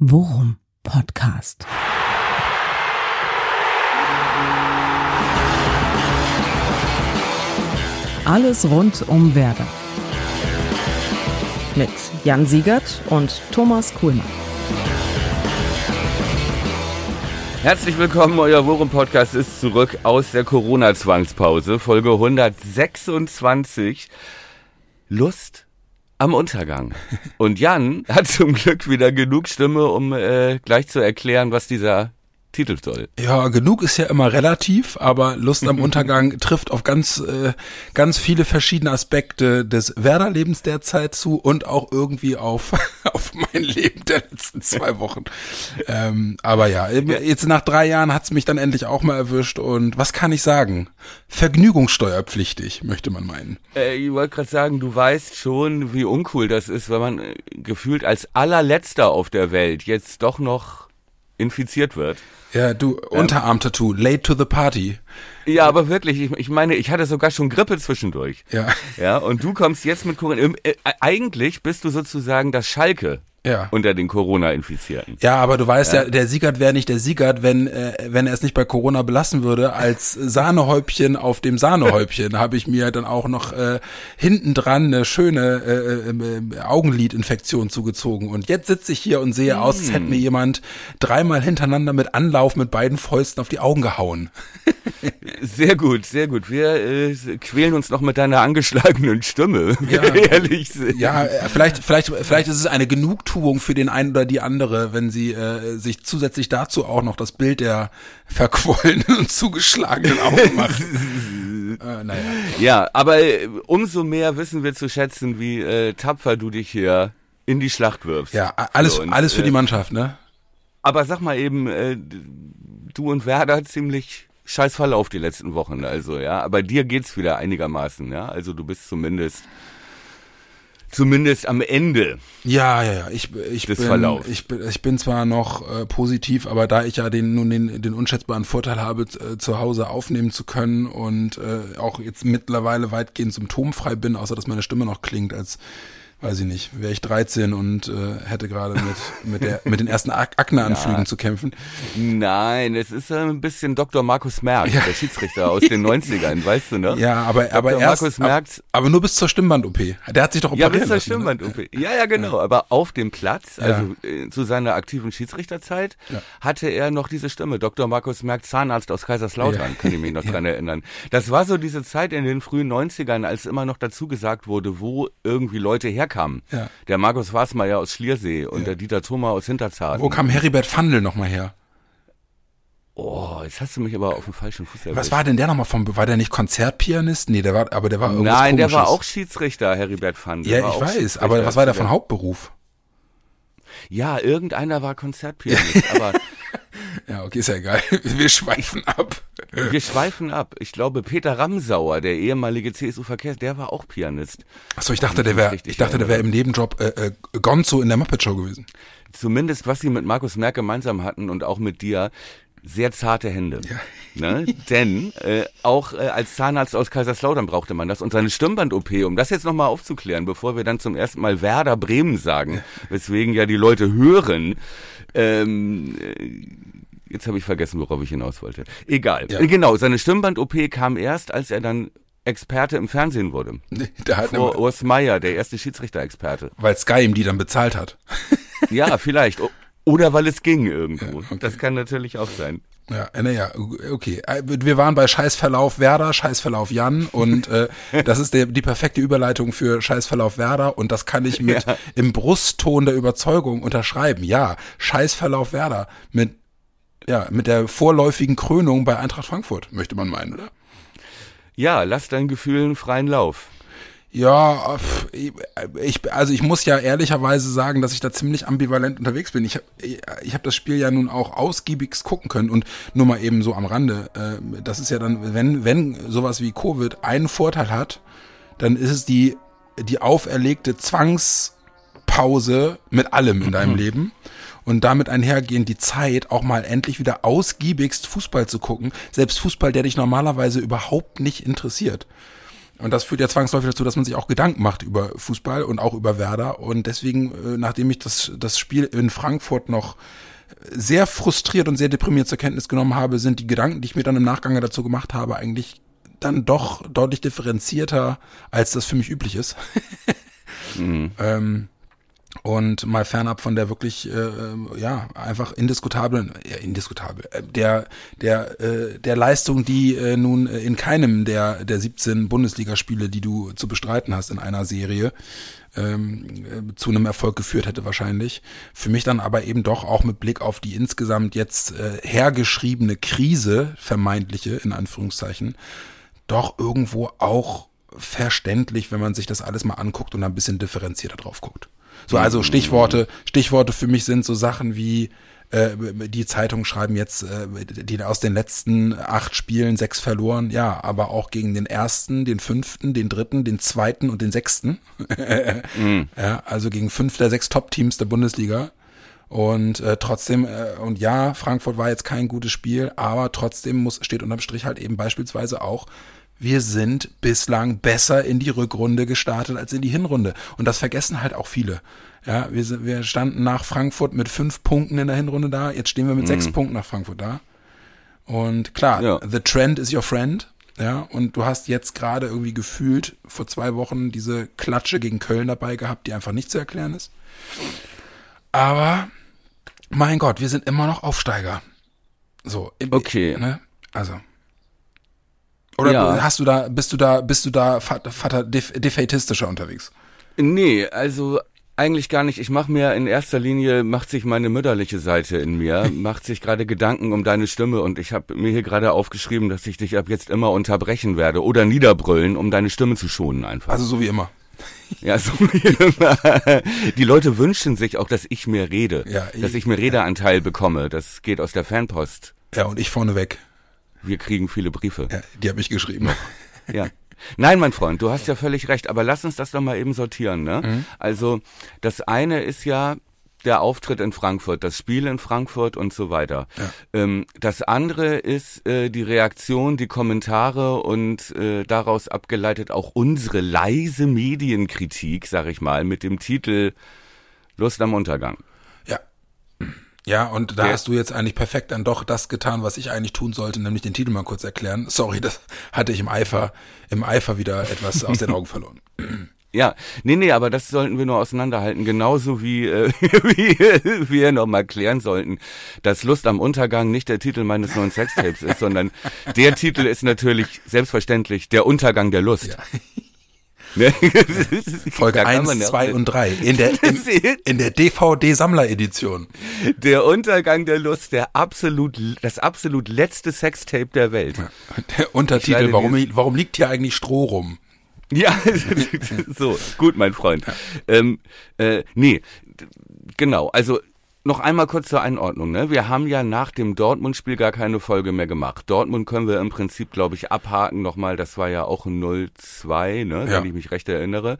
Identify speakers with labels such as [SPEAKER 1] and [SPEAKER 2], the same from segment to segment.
[SPEAKER 1] Worum Podcast. Alles rund um Werder. Mit Jan Siegert und Thomas Kuhlmann.
[SPEAKER 2] Herzlich willkommen, euer Worum-Podcast ist zurück aus der Corona-Zwangspause, Folge 126. Lust am Untergang. Und Jan hat zum Glück wieder genug Stimme, um äh, gleich zu erklären, was dieser Titel soll.
[SPEAKER 3] Ja, genug ist ja immer relativ, aber Lust am Untergang trifft auf ganz, äh, ganz viele verschiedene Aspekte des Werder-Lebens derzeit zu und auch irgendwie auf, auf mein Leben der letzten zwei Wochen. ähm, aber ja, jetzt nach drei Jahren hat's mich dann endlich auch mal erwischt und was kann ich sagen? Vergnügungssteuerpflichtig, möchte man meinen.
[SPEAKER 2] Äh, ich wollte gerade sagen, du weißt schon, wie uncool das ist, wenn man äh, gefühlt als allerletzter auf der Welt jetzt doch noch infiziert wird.
[SPEAKER 3] Ja, du, Unterarm-Tattoo, late to the party.
[SPEAKER 2] Ja, aber wirklich, ich, ich meine, ich hatte sogar schon Grippe zwischendurch.
[SPEAKER 3] Ja.
[SPEAKER 2] Ja, und du kommst jetzt mit Corona. Äh, eigentlich bist du sozusagen das Schalke
[SPEAKER 3] Ja.
[SPEAKER 2] unter den Corona-Infizierten.
[SPEAKER 3] Ja, aber du weißt ja, der Siegert wäre nicht der Siegert, wenn, äh, wenn er es nicht bei Corona belassen würde. Als Sahnehäubchen auf dem Sahnehäubchen habe ich mir dann auch noch äh, hinten dran eine schöne äh, äh, Augenlidinfektion zugezogen. Und jetzt sitze ich hier und sehe aus, als hätte mir jemand dreimal hintereinander mit Anlauf mit beiden Fäusten auf die Augen gehauen.
[SPEAKER 2] Sehr gut, sehr gut. Wir äh, quälen uns noch mit deiner angeschlagenen Stimme.
[SPEAKER 3] Ja.
[SPEAKER 2] Ehrlich.
[SPEAKER 3] Ja, äh, vielleicht, vielleicht, vielleicht ist es eine Genugtuung für den einen oder die andere, wenn sie äh, sich zusätzlich dazu auch noch das Bild der verquollenen und zugeschlagenen Augen macht. äh, naja.
[SPEAKER 2] Ja, aber äh, umso mehr wissen wir zu schätzen, wie äh, tapfer du dich hier in die Schlacht wirfst.
[SPEAKER 3] Ja, alles,
[SPEAKER 2] So, und,
[SPEAKER 3] alles für
[SPEAKER 2] äh,
[SPEAKER 3] die Mannschaft, ne?
[SPEAKER 2] Aber sag mal eben, äh, du und Werder ziemlich scheiß Verlauf die letzten Wochen, also ja. Aber dir geht's wieder einigermaßen, ja. Also du bist zumindest zumindest am Ende.
[SPEAKER 3] Ja, ja, ja. Ich, ich bin, ich bin, ich bin zwar noch äh, positiv, aber da ich ja den nun den, den unschätzbaren Vorteil habe, äh, zu Hause aufnehmen zu können und äh, auch jetzt mittlerweile weitgehend symptomfrei bin, außer dass meine Stimme noch klingt, als weiß ich nicht, wäre ich 13 und äh, hätte gerade mit mit der mit den ersten Ak Akneanflügen
[SPEAKER 2] Ja.
[SPEAKER 3] zu kämpfen.
[SPEAKER 2] Nein, es ist äh, ein bisschen Dr. Markus Merck, der Schiedsrichter aus den 90ern, weißt du, ne?
[SPEAKER 3] Ja, aber aber erst
[SPEAKER 2] Markus
[SPEAKER 3] ab,
[SPEAKER 2] Merckx-
[SPEAKER 3] aber nur bis zur Stimmband-OP. Der hat sich doch
[SPEAKER 2] Ja,
[SPEAKER 3] operieren
[SPEAKER 2] bis zur
[SPEAKER 3] lassen, ne?
[SPEAKER 2] Stimmband-OP. Ja, ja, genau. Aber auf dem Platz, also äh, zu seiner aktiven Schiedsrichterzeit,
[SPEAKER 3] Ja.
[SPEAKER 2] hatte er noch diese Stimme. Dr. Markus Merck, Zahnarzt aus Kaiserslautern,
[SPEAKER 3] Ja.
[SPEAKER 2] kann ich mich noch dran erinnern. Das war so diese Zeit in den frühen 90ern, als immer noch dazu gesagt wurde, wo irgendwie Leute herkamen.
[SPEAKER 3] Ja.
[SPEAKER 2] Der Markus Wasmeier aus Schliersee und der Dieter Thoma aus Hinterzarten.
[SPEAKER 3] Wo kam Heribert Fandl nochmal her?
[SPEAKER 2] Oh, jetzt hast du mich aber auf dem falschen Fuß erwischt.
[SPEAKER 3] Was war denn der nochmal vom, war der nicht Konzertpianist? Nee, der war, aber der war irgendwas
[SPEAKER 2] Nein, der war
[SPEAKER 3] Komisches.
[SPEAKER 2] auch Schiedsrichter, Heribert Fandl.
[SPEAKER 3] Ja,
[SPEAKER 2] war
[SPEAKER 3] ich weiß, aber was war der von Hauptberuf?
[SPEAKER 2] Ja, irgendeiner war Konzertpianist, aber
[SPEAKER 3] Ja, okay, ist ja egal. Wir schweifen ab.
[SPEAKER 2] Wir schweifen ab. Ich glaube, Peter Ramsauer, der ehemalige CSU-Verkehrs, der war auch Pianist.
[SPEAKER 3] Achso, ich dachte, der wäre, ich dachte, der wäre im Nebenjob äh, äh, Gonzo in der Muppet Show gewesen.
[SPEAKER 2] Zumindest, was sie mit Markus Merck gemeinsam hatten und auch mit dir, sehr zarte Hände. Ne? Denn äh, auch äh, als Zahnarzt aus Kaiserslautern brauchte man das. Und seine Stimmband-OP, um das jetzt nochmal aufzuklären, bevor wir dann zum ersten Mal Werder Bremen sagen, weswegen ja die Leute hören, ähm, äh, Jetzt habe ich vergessen, worauf ich hinaus wollte. Egal.
[SPEAKER 3] Ja.
[SPEAKER 2] Äh, Genau, seine Stimmband-OP kam erst, als er dann Experte im Fernsehen wurde.
[SPEAKER 3] Der hat
[SPEAKER 2] Vor Urs Meier, der erste Schiedsrichter-Experte.
[SPEAKER 3] weil Sky ihm die dann bezahlt hat.
[SPEAKER 2] Ja, vielleicht. Oder weil es ging irgendwo.
[SPEAKER 3] Ja, okay.
[SPEAKER 2] Das kann natürlich auch sein.
[SPEAKER 3] Ja, äh, naja, okay. Äh, Wir waren bei Scheißverlauf Werder, Scheißverlauf Jan und äh, das ist der, die perfekte Überleitung für Scheißverlauf Werder und das kann ich mit
[SPEAKER 2] Ja.
[SPEAKER 3] im Brustton der Überzeugung unterschreiben. Ja, Scheißverlauf Werder mit ja, mit der vorläufigen Krönung bei Eintracht Frankfurt, möchte man meinen, oder?
[SPEAKER 2] Ja, lass deinen Gefühlen freien Lauf.
[SPEAKER 3] Ja, ich, also ich muss ja ehrlicherweise sagen, dass ich da ziemlich ambivalent unterwegs bin. Ich habe ich hab das Spiel ja nun auch ausgiebigst gucken können und nur mal eben so am Rande. Äh, das ist ja dann, wenn, wenn sowas wie Covid einen Vorteil hat, dann ist es die, die auferlegte Zwangspause mit allem in deinem Leben. Und damit einhergehend die Zeit, auch mal endlich wieder ausgiebigst Fußball zu gucken. Selbst Fußball, der dich normalerweise überhaupt nicht interessiert. Und das führt ja zwangsläufig dazu, dass man sich auch Gedanken macht über Fußball und auch über Werder. Und deswegen, äh, nachdem ich das, das Spiel in Frankfurt noch sehr frustriert und sehr deprimiert zur Kenntnis genommen habe, sind die Gedanken, die ich mir dann im Nachgang dazu gemacht habe, eigentlich dann doch deutlich differenzierter, als das für mich üblich ist. mhm. ähm, und mal fernab von der wirklich äh, ja einfach indiskutablen ja, indiskutabel äh, der der äh, der Leistung die äh, nun in keinem der der 17 Bundesligaspiele die du zu bestreiten hast in einer Serie ähm, äh, zu einem Erfolg geführt hätte wahrscheinlich. Für mich dann aber eben doch auch mit Blick auf die insgesamt jetzt äh, hergeschriebene Krise vermeintliche in Anführungszeichen doch irgendwo auch verständlich wenn man sich das alles mal anguckt und ein bisschen differenzierter drauf guckt so, also Stichworte, Stichworte für mich sind so Sachen wie, äh, die Zeitungen schreiben jetzt, äh, die aus den letzten acht Spielen sechs verloren, ja, aber auch gegen den ersten, den fünften, den dritten, den zweiten und den sechsten. mhm. ja, also gegen fünf der sechs Top-Teams der Bundesliga. Und äh, trotzdem, äh, und ja, Frankfurt war jetzt kein gutes Spiel, aber trotzdem muss, steht unterm Strich halt eben beispielsweise auch, wir sind bislang besser in die Rückrunde gestartet als in die Hinrunde. Und das vergessen halt auch viele. Ja, wir, wir standen nach Frankfurt mit fünf Punkten in der Hinrunde da. Jetzt stehen wir mit mhm. sechs Punkten nach Frankfurt da. Und klar, ja. the trend is your friend. Ja, und du hast jetzt gerade irgendwie gefühlt vor zwei Wochen diese Klatsche gegen Köln dabei gehabt, die einfach nicht zu erklären ist. Aber mein Gott, wir sind immer noch Aufsteiger. So,
[SPEAKER 2] okay.
[SPEAKER 3] Ne? Also. Oder ja. hast du da, bist du da, bist du da Vater defaitistischer unterwegs?
[SPEAKER 2] Nee, also eigentlich gar nicht. Ich mache mir in erster Linie, macht sich meine mütterliche Seite in mir, macht sich gerade Gedanken um deine Stimme und ich habe mir hier gerade aufgeschrieben, dass ich dich ab jetzt immer unterbrechen werde oder niederbrüllen, um deine Stimme zu schonen einfach.
[SPEAKER 3] Also so wie immer.
[SPEAKER 2] Ja, so wie immer. Die Leute wünschen sich auch, dass ich mir rede, ja, ich, dass ich mir Redeanteil bekomme. Das geht aus der Fanpost.
[SPEAKER 3] Ja, und ich vorneweg.
[SPEAKER 2] Wir kriegen viele Briefe.
[SPEAKER 3] Ja, die habe ich geschrieben.
[SPEAKER 2] ja. Nein, mein Freund, du hast ja völlig recht, aber lass uns das doch mal eben sortieren. Ne? Mhm. Also das eine ist ja der Auftritt in Frankfurt, das Spiel in Frankfurt und so weiter. Ja. Ähm, das andere ist äh, die Reaktion, die Kommentare und äh, daraus abgeleitet auch unsere leise Medienkritik, sag ich mal, mit dem Titel Lust am Untergang.
[SPEAKER 3] Ja, und da ja. hast du jetzt eigentlich perfekt dann doch das getan, was ich eigentlich tun sollte, nämlich den Titel mal kurz erklären. Sorry, das hatte ich im Eifer, im Eifer wieder etwas aus den Augen verloren.
[SPEAKER 2] Ja, nee, nee, aber das sollten wir nur auseinanderhalten, genauso wie, äh, wie wir nochmal klären sollten, dass Lust am Untergang nicht der Titel meines neuen Sextapes ist, sondern der Titel ist natürlich selbstverständlich der Untergang der Lust. Ja.
[SPEAKER 3] Ne? Folge 1, 2 und 3 in der, in, in der DVD-Sammler-Edition.
[SPEAKER 2] Der Untergang der Lust, der absolut, das absolut letzte Sextape der Welt.
[SPEAKER 3] Der Untertitel, warum, warum liegt hier eigentlich Stroh rum?
[SPEAKER 2] Ja, so, gut, mein Freund. Ähm, äh, nee, genau, also noch einmal kurz zur Einordnung. Ne? Wir haben ja nach dem Dortmund-Spiel gar keine Folge mehr gemacht. Dortmund können wir im Prinzip, glaube ich, abhaken nochmal. Das war ja auch ein 0-2, ne? Ja. wenn ich mich recht erinnere.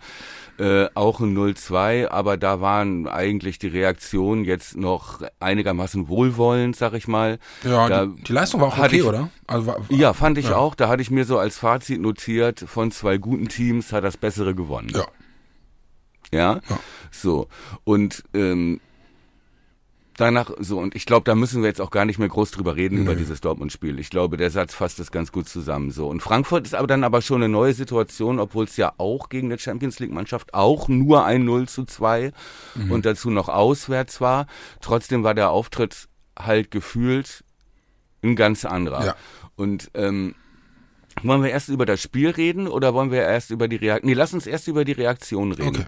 [SPEAKER 2] Äh, auch ein 0-2, aber da waren eigentlich die Reaktionen jetzt noch einigermaßen wohlwollend, sag ich mal.
[SPEAKER 3] Ja, da die, die Leistung war auch okay, ich, oder?
[SPEAKER 2] Also war, ja, fand ich ja. auch. Da hatte ich mir so als Fazit notiert, von zwei guten Teams hat das Bessere gewonnen.
[SPEAKER 3] Ja.
[SPEAKER 2] Ja, ja. so. Und ähm, danach so und ich glaube, da müssen wir jetzt auch gar nicht mehr groß drüber reden nee. über dieses Dortmund-Spiel. Ich glaube, der Satz fasst das ganz gut zusammen so. Und Frankfurt ist aber dann aber schon eine neue Situation, obwohl es ja auch gegen eine Champions League-Mannschaft auch nur ein 0 zu 2 mhm. und dazu noch auswärts war. Trotzdem war der Auftritt halt gefühlt ein ganz anderer. Ja. Und ähm, wollen wir erst über das Spiel reden oder wollen wir erst über die Reaktion? Nee, lass uns erst über die Reaktion reden. Okay.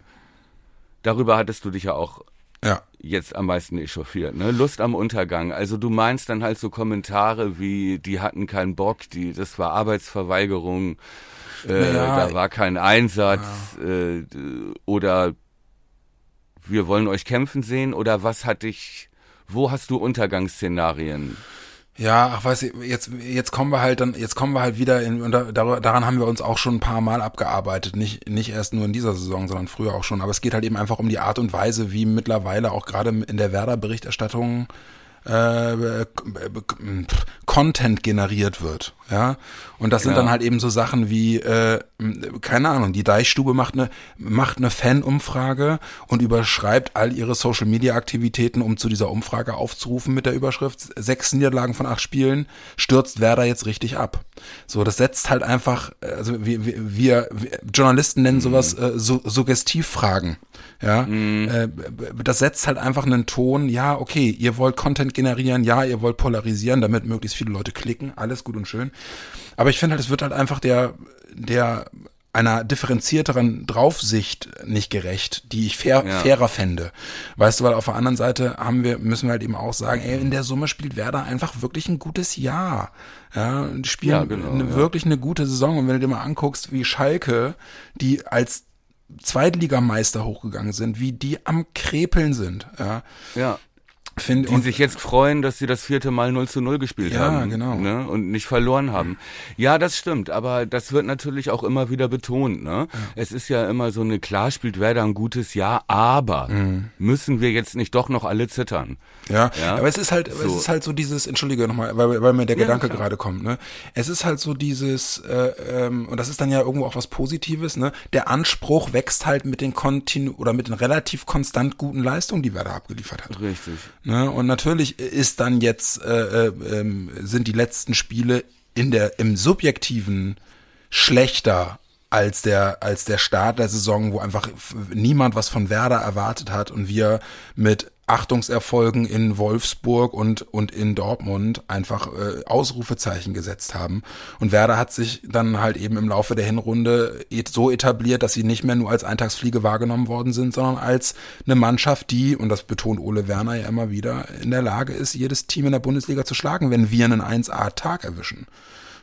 [SPEAKER 2] Darüber hattest du dich ja auch ja. jetzt am meisten echauffiert. Ne? Lust am Untergang. Also du meinst dann halt so Kommentare wie, die hatten keinen Bock, die, das war Arbeitsverweigerung, äh, ja, da war kein Einsatz ja. äh, oder wir wollen euch kämpfen sehen oder was hat dich, wo hast du Untergangsszenarien?
[SPEAKER 3] Ja, ach weiß ich, jetzt jetzt kommen wir halt dann jetzt kommen wir halt wieder in und da, daran haben wir uns auch schon ein paar Mal abgearbeitet, nicht nicht erst nur in dieser Saison, sondern früher auch schon, aber es geht halt eben einfach um die Art und Weise, wie mittlerweile auch gerade in der Werder Berichterstattung äh, Content generiert wird. Ja, und das sind
[SPEAKER 2] Ja.
[SPEAKER 3] dann halt eben so Sachen wie, äh, keine Ahnung, die Deichstube macht eine macht eine Fanumfrage und überschreibt all ihre Social Media Aktivitäten, um zu dieser Umfrage aufzurufen mit der Überschrift sechs Niederlagen von acht Spielen stürzt Werder jetzt richtig ab. So, das setzt halt einfach, also wir, wir, wir Journalisten nennen sowas äh, so, Suggestivfragen. Ja, äh, das setzt halt einfach einen Ton, ja, okay, ihr wollt Content generieren, ja, ihr wollt polarisieren, damit möglichst viele Leute klicken, alles gut und schön. Aber ich finde halt, es wird halt einfach der, der einer differenzierteren Draufsicht nicht gerecht, die ich fair,
[SPEAKER 2] Ja.
[SPEAKER 3] fairer fände. Weißt du, weil auf der anderen Seite haben wir, müssen wir halt eben auch sagen, ey, in der Summe spielt Werder einfach wirklich ein gutes Jahr. Ja, die spielen
[SPEAKER 2] Ja, genau,
[SPEAKER 3] eine,
[SPEAKER 2] ja.
[SPEAKER 3] wirklich eine gute Saison. Und wenn du dir mal anguckst, wie Schalke, die als Zweitligameister hochgegangen sind, wie die am Krepeln sind, ja,
[SPEAKER 2] Ja.
[SPEAKER 3] Finde
[SPEAKER 2] Die sich jetzt freuen, dass sie das vierte Mal 0 zu 0 gespielt
[SPEAKER 3] Ja,
[SPEAKER 2] haben.
[SPEAKER 3] genau.
[SPEAKER 2] Ne? Und nicht verloren haben. Ja, das stimmt, aber das wird natürlich auch immer wieder betont. Ne? Es ist ja immer so eine, klar spielt Werder ein gutes Jahr, aber
[SPEAKER 3] Mhm.
[SPEAKER 2] müssen wir jetzt nicht doch noch alle zittern?
[SPEAKER 3] Ja,
[SPEAKER 2] Ja.
[SPEAKER 3] aber es ist halt, es
[SPEAKER 2] So.
[SPEAKER 3] ist halt so dieses, entschuldige nochmal, weil, weil mir der
[SPEAKER 2] Ja,
[SPEAKER 3] Gedanke gerade kommt, ne? Es ist halt so dieses, äh, ähm, und das ist dann ja irgendwo auch was Positives, ne? Der Anspruch wächst halt mit den kontinu oder mit den relativ konstant guten Leistungen, die Werder abgeliefert hat.
[SPEAKER 2] Richtig.
[SPEAKER 3] Ne? Und natürlich ist dann jetzt, äh, äh, ähm, sind die letzten Spiele in der, im Subjektiven schlechter als der, als der Start der Saison, wo einfach niemand was von Werder erwartet hat und wir mit Achtungserfolgen in Wolfsburg und, und in Dortmund einfach äh, Ausrufezeichen gesetzt haben. Und Werder hat sich dann halt eben im Laufe der Hinrunde et- so etabliert, dass sie nicht mehr nur als Eintagsfliege wahrgenommen worden sind, sondern als eine Mannschaft, die, und das betont Ole Werner ja immer wieder, in der Lage ist, jedes Team in der Bundesliga zu schlagen, wenn wir einen 1A-Tag erwischen.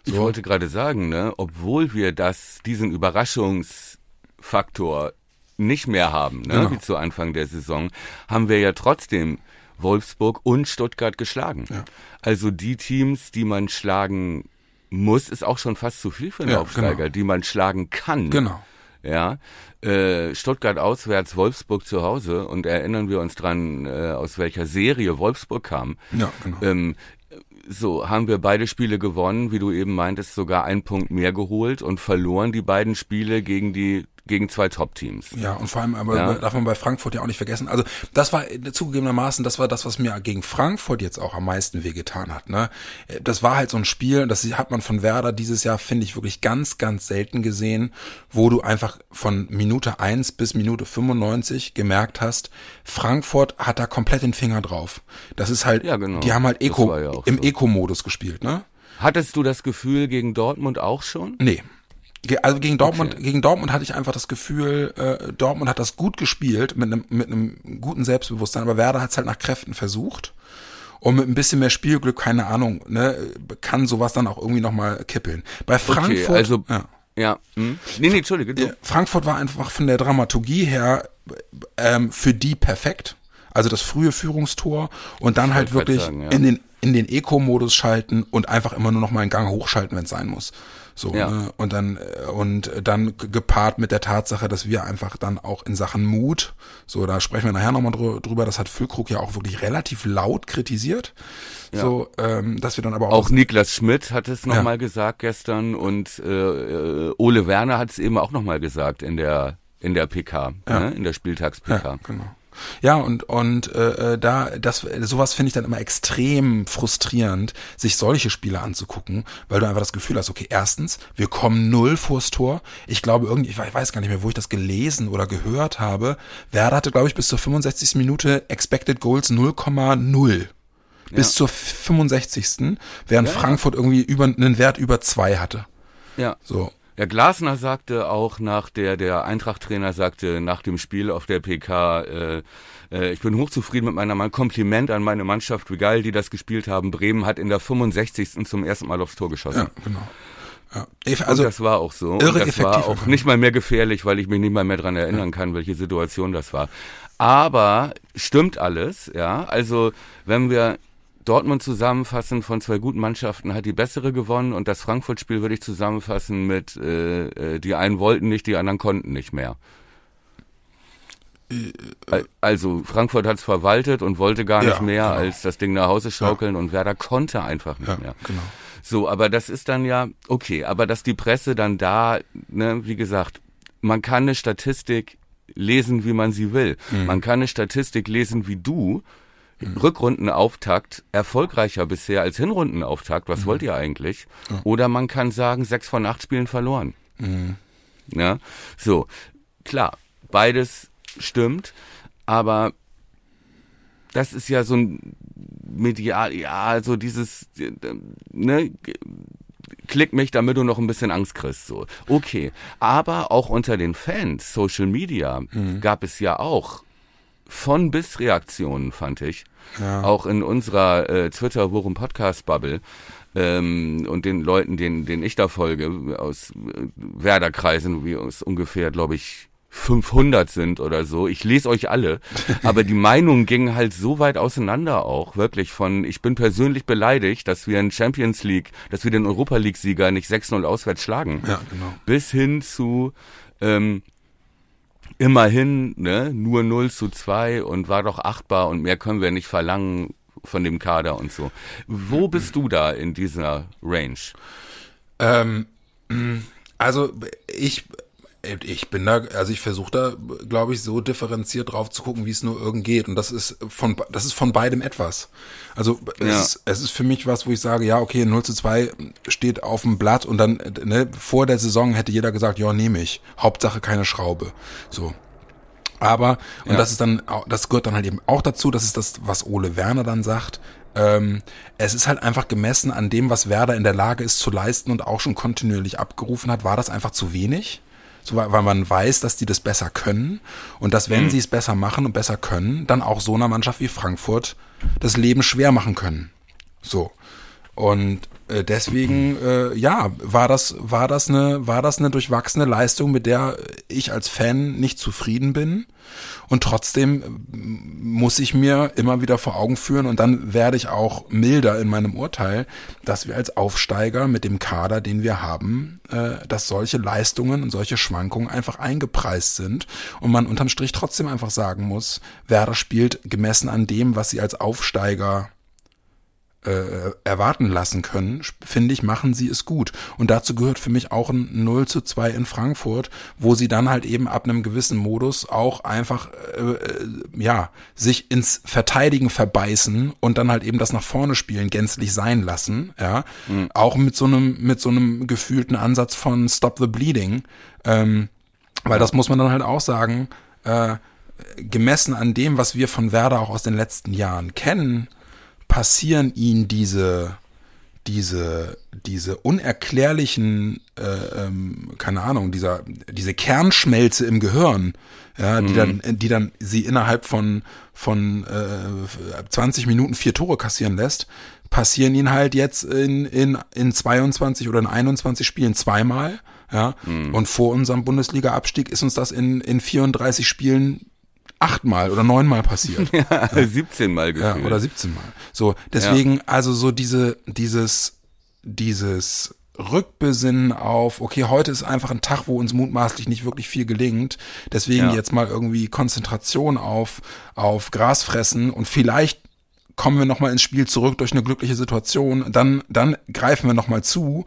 [SPEAKER 2] Ich wollte gerade sagen, ne, obwohl wir das, diesen Überraschungsfaktor nicht mehr haben, ne,
[SPEAKER 3] Genau.
[SPEAKER 2] wie zu Anfang der Saison, haben wir ja trotzdem Wolfsburg und Stuttgart geschlagen. Also die Teams, die man schlagen muss, ist auch schon fast zu viel für einen
[SPEAKER 3] Ja,
[SPEAKER 2] Aufsteiger,
[SPEAKER 3] genau.
[SPEAKER 2] die man schlagen kann.
[SPEAKER 3] Genau.
[SPEAKER 2] Ja, äh, Stuttgart auswärts, Wolfsburg zu Hause und erinnern wir uns dran, äh, aus welcher Serie Wolfsburg kam.
[SPEAKER 3] Ja, genau.
[SPEAKER 2] Ähm, so haben wir beide Spiele gewonnen, wie du eben meintest, sogar einen Punkt mehr geholt und verloren die beiden Spiele gegen die gegen zwei Top-Teams.
[SPEAKER 3] Ja, und vor allem, aber
[SPEAKER 2] Ja.
[SPEAKER 3] darf man bei Frankfurt ja auch nicht vergessen. Also das war äh, zugegebenermaßen, das war das, was mir gegen Frankfurt jetzt auch am meisten wehgetan hat. Ne? Äh, Das war halt so ein Spiel, das hat man von Werder dieses Jahr, finde ich, wirklich ganz, ganz selten gesehen, wo du einfach von Minute 1 bis Minute 95 gemerkt hast, Frankfurt hat da komplett den Finger drauf. Das ist halt,
[SPEAKER 2] Ja, genau.
[SPEAKER 3] die haben halt Eco,
[SPEAKER 2] ja
[SPEAKER 3] im
[SPEAKER 2] so.
[SPEAKER 3] Eco-Modus gespielt, ne?
[SPEAKER 2] Hattest du das Gefühl gegen Dortmund auch schon?
[SPEAKER 3] Nee. Also gegen Dortmund,
[SPEAKER 2] Okay.
[SPEAKER 3] gegen Dortmund hatte ich einfach das Gefühl, äh, Dortmund hat das gut gespielt mit einem mit einem guten Selbstbewusstsein, aber Werder hat es halt nach Kräften versucht. Und mit ein bisschen mehr Spielglück, keine Ahnung, ne, kann sowas dann auch irgendwie nochmal kippeln. Bei Frankfurt,
[SPEAKER 2] okay, also
[SPEAKER 3] ja.
[SPEAKER 2] ja. Hm? Nee, nee, Entschuldige, du.
[SPEAKER 3] Frankfurt war einfach von der Dramaturgie her ähm, für die perfekt. Also das frühe Führungstor und dann halt
[SPEAKER 2] wollte
[SPEAKER 3] wirklich
[SPEAKER 2] sagen, ja.
[SPEAKER 3] in den in den Eco-Modus schalten und einfach immer nur noch mal einen Gang hochschalten, wenn es sein muss. So
[SPEAKER 2] Ja.
[SPEAKER 3] ne? und dann äh, und dann gepaart mit der Tatsache, dass wir einfach dann auch in Sachen Mut, so da sprechen wir nachher nochmal drü drüber, das hat Füllkrug ja auch wirklich relativ laut kritisiert, so ähm, dass wir dann aber auch,
[SPEAKER 2] Auch Niklas Schmidt hat es
[SPEAKER 3] Ja.
[SPEAKER 2] nochmal gesagt gestern und äh, äh, Ole Werner hat es eben auch nochmal gesagt in der in der PK, ne? in der Spieltags-PK.
[SPEAKER 3] Ja, genau. Ja, und, und äh, äh, da, das, sowas finde ich dann immer extrem frustrierend, sich solche Spiele anzugucken, weil du einfach das Gefühl hast, okay, erstens, wir kommen null vors Tor. Ich glaube irgendwie, ich weiß gar nicht mehr, wo ich das gelesen oder gehört habe. Werder hatte, glaube ich, bis zur 65. Minute Expected Goals 0,0. Bis zur 65. Während
[SPEAKER 2] Ja, ja.
[SPEAKER 3] Frankfurt irgendwie über einen Wert über zwei hatte.
[SPEAKER 2] ja.
[SPEAKER 3] So.
[SPEAKER 2] Ja, Glasner sagte auch nach der, der Eintracht-Trainer sagte nach dem Spiel auf der PK, äh, äh, ich bin hochzufrieden mit meiner Mann, Kompliment an meine Mannschaft, wie geil die das gespielt haben. Bremen hat in der 65. zum ersten Mal aufs Tor geschossen.
[SPEAKER 3] Ja, genau. Ja.
[SPEAKER 2] Also, und das war auch so. Und
[SPEAKER 3] irre
[SPEAKER 2] das war auch nicht mal mehr gefährlich, weil ich mich nicht mal mehr dran erinnern kann, welche Situation das war. Aber stimmt alles, ja. Also wenn wir Dortmund zusammenfassen von zwei guten Mannschaften, hat die bessere gewonnen und das Frankfurt-Spiel würde ich zusammenfassen mit äh, äh, die einen wollten nicht, die anderen konnten nicht mehr. Al- Also Frankfurt hat es verwaltet und wollte gar
[SPEAKER 3] Ja,
[SPEAKER 2] nicht mehr
[SPEAKER 3] genau.
[SPEAKER 2] als das Ding nach Hause schaukeln und Werder konnte einfach nicht
[SPEAKER 3] ja,
[SPEAKER 2] mehr.
[SPEAKER 3] genau.
[SPEAKER 2] So, aber das ist dann ja, okay, aber dass die Presse dann da, ne, wie gesagt, man kann eine Statistik lesen, wie man sie will. Mhm. Man kann eine Statistik lesen wie du. Mhm. Rückrundenauftakt erfolgreicher bisher als Hinrundenauftakt. Was mhm. wollt ihr eigentlich? Ja. Oder man kann sagen, sechs von acht Spielen verloren. Mhm. Ja, so. Klar, beides stimmt, aber das ist ja so ein medial, ja, so dieses, ne, klick mich, damit du noch ein bisschen Angst kriegst, so. Okay. Aber auch unter den Fans, Social Media, mhm. gab es ja auch von bis Reaktionen, fand ich. Ja. Auch in unserer äh, Twitter Worum Podcast Bubble ähm, und den Leuten, denen, denen ich da folge, aus äh, Werderkreisen, wie aus ungefähr, glaube ich, 500 sind oder so. Ich lese euch alle. Aber die Meinungen gingen halt so weit auseinander auch. Wirklich von, ich bin persönlich beleidigt, dass wir in Champions League, dass wir den Europa League Sieger nicht 6-0 auswärts schlagen.
[SPEAKER 3] Ja, genau.
[SPEAKER 2] Bis hin zu, ähm, immerhin, ne, nur 0 zu 2 und war doch achtbar und mehr können wir nicht verlangen von dem Kader und so. Wo bist du da in dieser Range?
[SPEAKER 3] Ähm, also ich ich bin da, also ich versuche da, glaube ich, so differenziert drauf zu gucken, wie es nur irgend geht. Und das ist von, das ist von beidem etwas. Also ja. es, ist, es ist für mich was, wo ich sage, ja, okay, 0 zu 2 steht auf dem Blatt und dann, ne, vor der Saison hätte jeder gesagt, ja, nehme ich. Hauptsache keine Schraube. So. Aber, und ja. das ist dann, das gehört dann halt eben auch dazu, das ist das, was Ole Werner dann sagt, ähm, es ist halt einfach gemessen an dem, was Werder in der Lage ist zu leisten und auch schon kontinuierlich abgerufen hat, war das einfach zu wenig so, weil man weiß, dass die das besser können und dass, wenn mhm. sie es besser machen und besser können, dann auch so einer Mannschaft wie Frankfurt das Leben schwer machen können. So. Und deswegen, äh, ja, war das, war das eine, war das eine durchwachsene Leistung, mit der ich als Fan nicht zufrieden bin. Und trotzdem äh, muss ich mir immer wieder vor Augen führen und dann werde ich auch milder in meinem Urteil, dass wir als Aufsteiger mit dem Kader, den wir haben, äh, dass solche Leistungen und solche Schwankungen einfach eingepreist sind und man unterm Strich trotzdem einfach sagen muss, Werder spielt gemessen an dem, was sie als Aufsteiger äh, erwarten lassen können, finde ich, machen sie es gut. Und dazu gehört für mich auch ein 0 zu 2 in Frankfurt, wo sie dann halt eben ab einem gewissen Modus auch einfach, äh, äh, ja, sich ins Verteidigen verbeißen und dann halt eben das nach vorne spielen gänzlich sein lassen, ja. Mhm. Auch mit so einem, mit so einem gefühlten Ansatz von Stop the Bleeding, ähm, weil das muss man dann halt auch sagen, äh, gemessen an dem, was wir von Werder auch aus den letzten Jahren kennen, passieren ihnen diese, diese, diese unerklärlichen, äh, ähm, keine Ahnung, dieser, diese Kernschmelze im Gehirn, ja, die mhm. dann, die dann sie innerhalb von, von äh, 20 Minuten vier Tore kassieren lässt, passieren ihnen halt jetzt in, in, in 22 oder in 21 Spielen zweimal. Ja, mhm. und vor unserem Bundesliga-Abstieg ist uns das in, in 34 Spielen achtmal oder neunmal passiert.
[SPEAKER 2] ja, ja. 17 Mal
[SPEAKER 3] gefühlt. Ja, oder 17 Mal. So, deswegen, ja. also so diese, dieses, dieses Rückbesinnen auf, okay, heute ist einfach ein Tag, wo uns mutmaßlich nicht wirklich viel gelingt. Deswegen ja. jetzt mal irgendwie Konzentration auf, auf Gras fressen und vielleicht kommen wir nochmal ins Spiel zurück durch eine glückliche Situation, dann, dann greifen wir nochmal zu,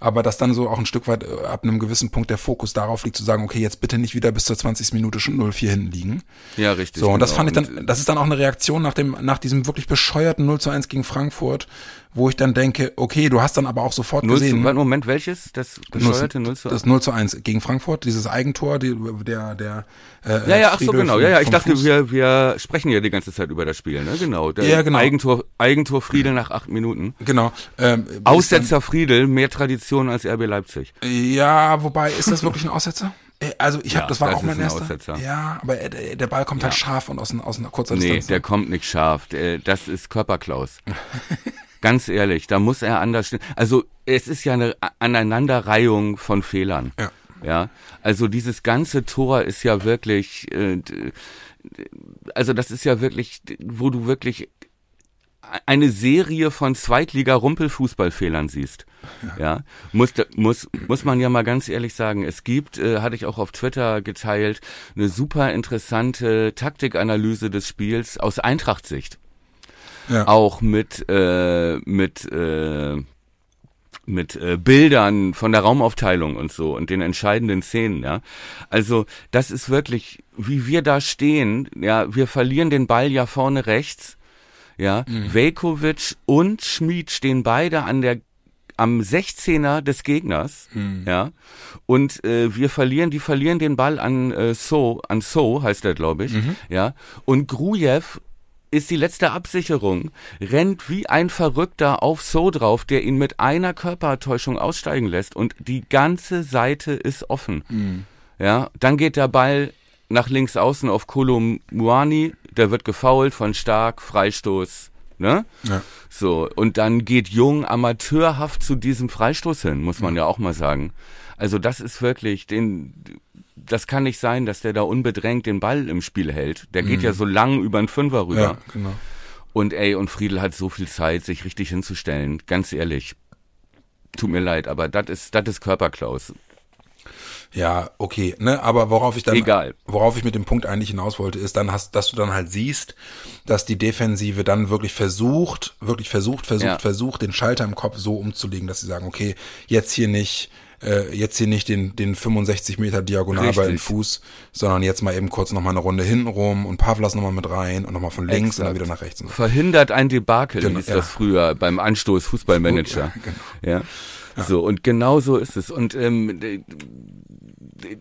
[SPEAKER 3] aber dass dann so auch ein Stück weit äh, ab einem gewissen Punkt der Fokus darauf liegt, zu sagen, okay, jetzt bitte nicht wieder bis zur 20. Minute schon 0-4 hinten liegen.
[SPEAKER 2] Ja, richtig.
[SPEAKER 3] So, und das genau. fand ich dann, das ist dann auch eine Reaktion nach dem, nach diesem wirklich bescheuerten 0 zu 1 gegen Frankfurt, wo ich dann denke, okay, du hast dann aber auch sofort 0 gesehen.
[SPEAKER 2] Zu, Moment, welches? Das bescheuerte 0 zu
[SPEAKER 3] 1? Das 0 zu 1 gegen Frankfurt, dieses Eigentor, die, der, der,
[SPEAKER 2] äh, Ja, ja, ach so, genau. Ja, ja, ich dachte, wir, wir sprechen ja die ganze Zeit über das Spiel, ne? Genau. Der ja, genau. Eigentor, Eigentor Friedel nach acht Minuten.
[SPEAKER 3] Genau.
[SPEAKER 2] Ähm, Aussetzer Friedel, mehr Tradition als RB Leipzig.
[SPEAKER 3] Ja, wobei, ist das wirklich ein Aussetzer? Äh, also ich habe, ja, das war das auch mein erster. Aussetzer. Ja, aber der, der Ball kommt halt ja. halt scharf und aus, aus einer kurzer
[SPEAKER 2] nee,
[SPEAKER 3] Distanz.
[SPEAKER 2] Nee, der kommt nicht scharf. Das ist Körperklaus. Ganz ehrlich, da muss er anders stehen. Also es ist ja eine Aneinanderreihung von Fehlern. Ja. Ja, also dieses ganze Tor ist ja wirklich, äh, also das ist ja wirklich, wo du wirklich eine Serie von Zweitliga-Rumpelfußballfehlern siehst. Ja. muss, muss, muss man ja mal ganz ehrlich sagen. Es gibt, äh, hatte ich auch auf Twitter geteilt, eine super interessante Taktikanalyse des Spiels aus Eintracht-Sicht ja. auch mit, äh, mit äh, mit äh, Bildern von der Raumaufteilung und so und den entscheidenden Szenen, ja. Also das ist wirklich, wie wir da stehen, ja, wir verlieren den Ball ja vorne rechts, ja. Mhm. Velkovic und Schmid stehen beide an der am 16er des Gegners, mhm. ja, und äh, wir verlieren, die verlieren den Ball an äh, So, an So heißt er, glaube ich, mhm. ja, und Grujew ist die letzte Absicherung, rennt wie ein Verrückter auf So drauf, der ihn mit einer Körpertäuschung aussteigen lässt und die ganze Seite ist offen. Mhm. Ja, dann geht der Ball nach links außen auf Kolumuani, der wird gefoult von Stark, Freistoß, ne? Ja. So, und dann geht Jung amateurhaft zu diesem Freistoß hin, muss man ja auch mal sagen. Also das ist wirklich, den, das kann nicht sein, dass der da unbedrängt den Ball im Spiel hält. Der geht mhm. ja so lang über einen Fünfer rüber. Ja, genau. Und ey, und Friedel hat so viel Zeit, sich richtig hinzustellen. Ganz ehrlich. Tut mir leid, aber das ist, das ist Körperklaus.
[SPEAKER 3] Ja, okay, ne, aber worauf ich dann,
[SPEAKER 2] Egal.
[SPEAKER 3] worauf ich mit dem Punkt eigentlich hinaus wollte, ist dann hast, dass du dann halt siehst, dass die Defensive dann wirklich versucht, wirklich versucht, versucht, ja. versucht, den Schalter im Kopf so umzulegen, dass sie sagen, okay, jetzt hier nicht, äh, jetzt hier nicht den, den 65 Meter Diagonal bei den Fuß, sondern jetzt mal eben kurz nochmal eine Runde hinten rum und Pavlas nochmal mit rein und nochmal von links Exakt. und dann wieder nach rechts.
[SPEAKER 2] Verhindert ein Debakel, genau, hieß ja. das früher beim Anstoß Fußballmanager. Ja, genau. ja. Ja. So, und genau so ist es. Und ähm,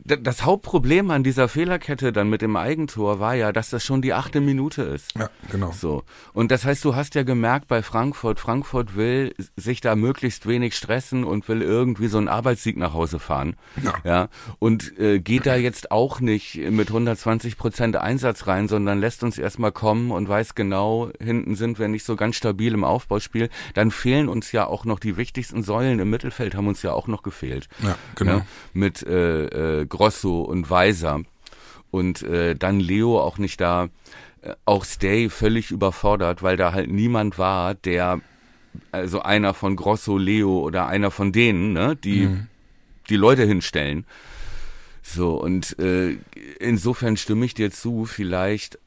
[SPEAKER 2] das Hauptproblem an dieser Fehlerkette dann mit dem Eigentor war ja, dass das schon die achte Minute ist.
[SPEAKER 3] Ja, genau.
[SPEAKER 2] So. Und das heißt, du hast ja gemerkt bei Frankfurt, Frankfurt will sich da möglichst wenig stressen und will irgendwie so einen Arbeitssieg nach Hause fahren. Ja. ja und äh, geht da jetzt auch nicht mit 120 Prozent Einsatz rein, sondern lässt uns erstmal kommen und weiß genau, hinten sind wir nicht so ganz stabil im Aufbauspiel. Dann fehlen uns ja auch noch die wichtigsten Säulen im Mittelfeld, haben uns ja auch noch gefehlt.
[SPEAKER 3] Ja, genau. Ja,
[SPEAKER 2] mit äh, äh äh, Grosso und Weiser und äh, dann Leo auch nicht da, äh, auch Stay völlig überfordert, weil da halt niemand war, der also einer von Grosso, Leo oder einer von denen, ne, die mhm. die Leute hinstellen. So und äh, insofern stimme ich dir zu, vielleicht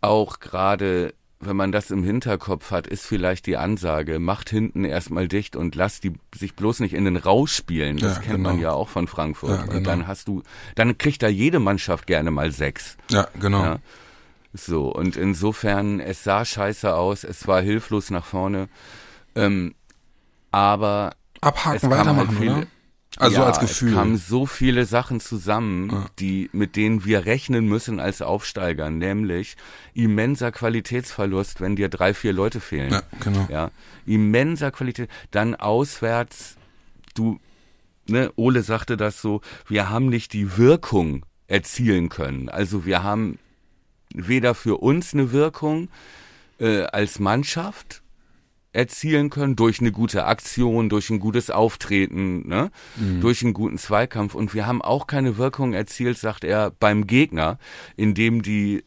[SPEAKER 2] auch gerade wenn man das im Hinterkopf hat, ist vielleicht die Ansage, macht hinten erstmal dicht und lasst die sich bloß nicht in den Rausch spielen. Das ja, kennt genau. man ja auch von Frankfurt. Ja, genau. Und dann hast du, dann kriegt da jede Mannschaft gerne mal sechs.
[SPEAKER 3] Ja, genau. Ja.
[SPEAKER 2] So, und insofern, es sah scheiße aus, es war hilflos nach vorne. Ähm, aber
[SPEAKER 3] Abhaken, weitermachen, halt viele, oder? Also ja, als Gefühl.
[SPEAKER 2] Es kamen so viele Sachen zusammen, ja. die, mit denen wir rechnen müssen als Aufsteiger, nämlich immenser Qualitätsverlust, wenn dir drei, vier Leute fehlen. Ja, genau. Ja, immenser Qualität. Dann auswärts, du, ne, Ole sagte das so, wir haben nicht die Wirkung erzielen können. Also wir haben weder für uns eine Wirkung äh, als Mannschaft, erzielen können durch eine gute Aktion, durch ein gutes Auftreten, ne? Mhm. durch einen guten Zweikampf. Und wir haben auch keine Wirkung erzielt, sagt er, beim Gegner, indem die,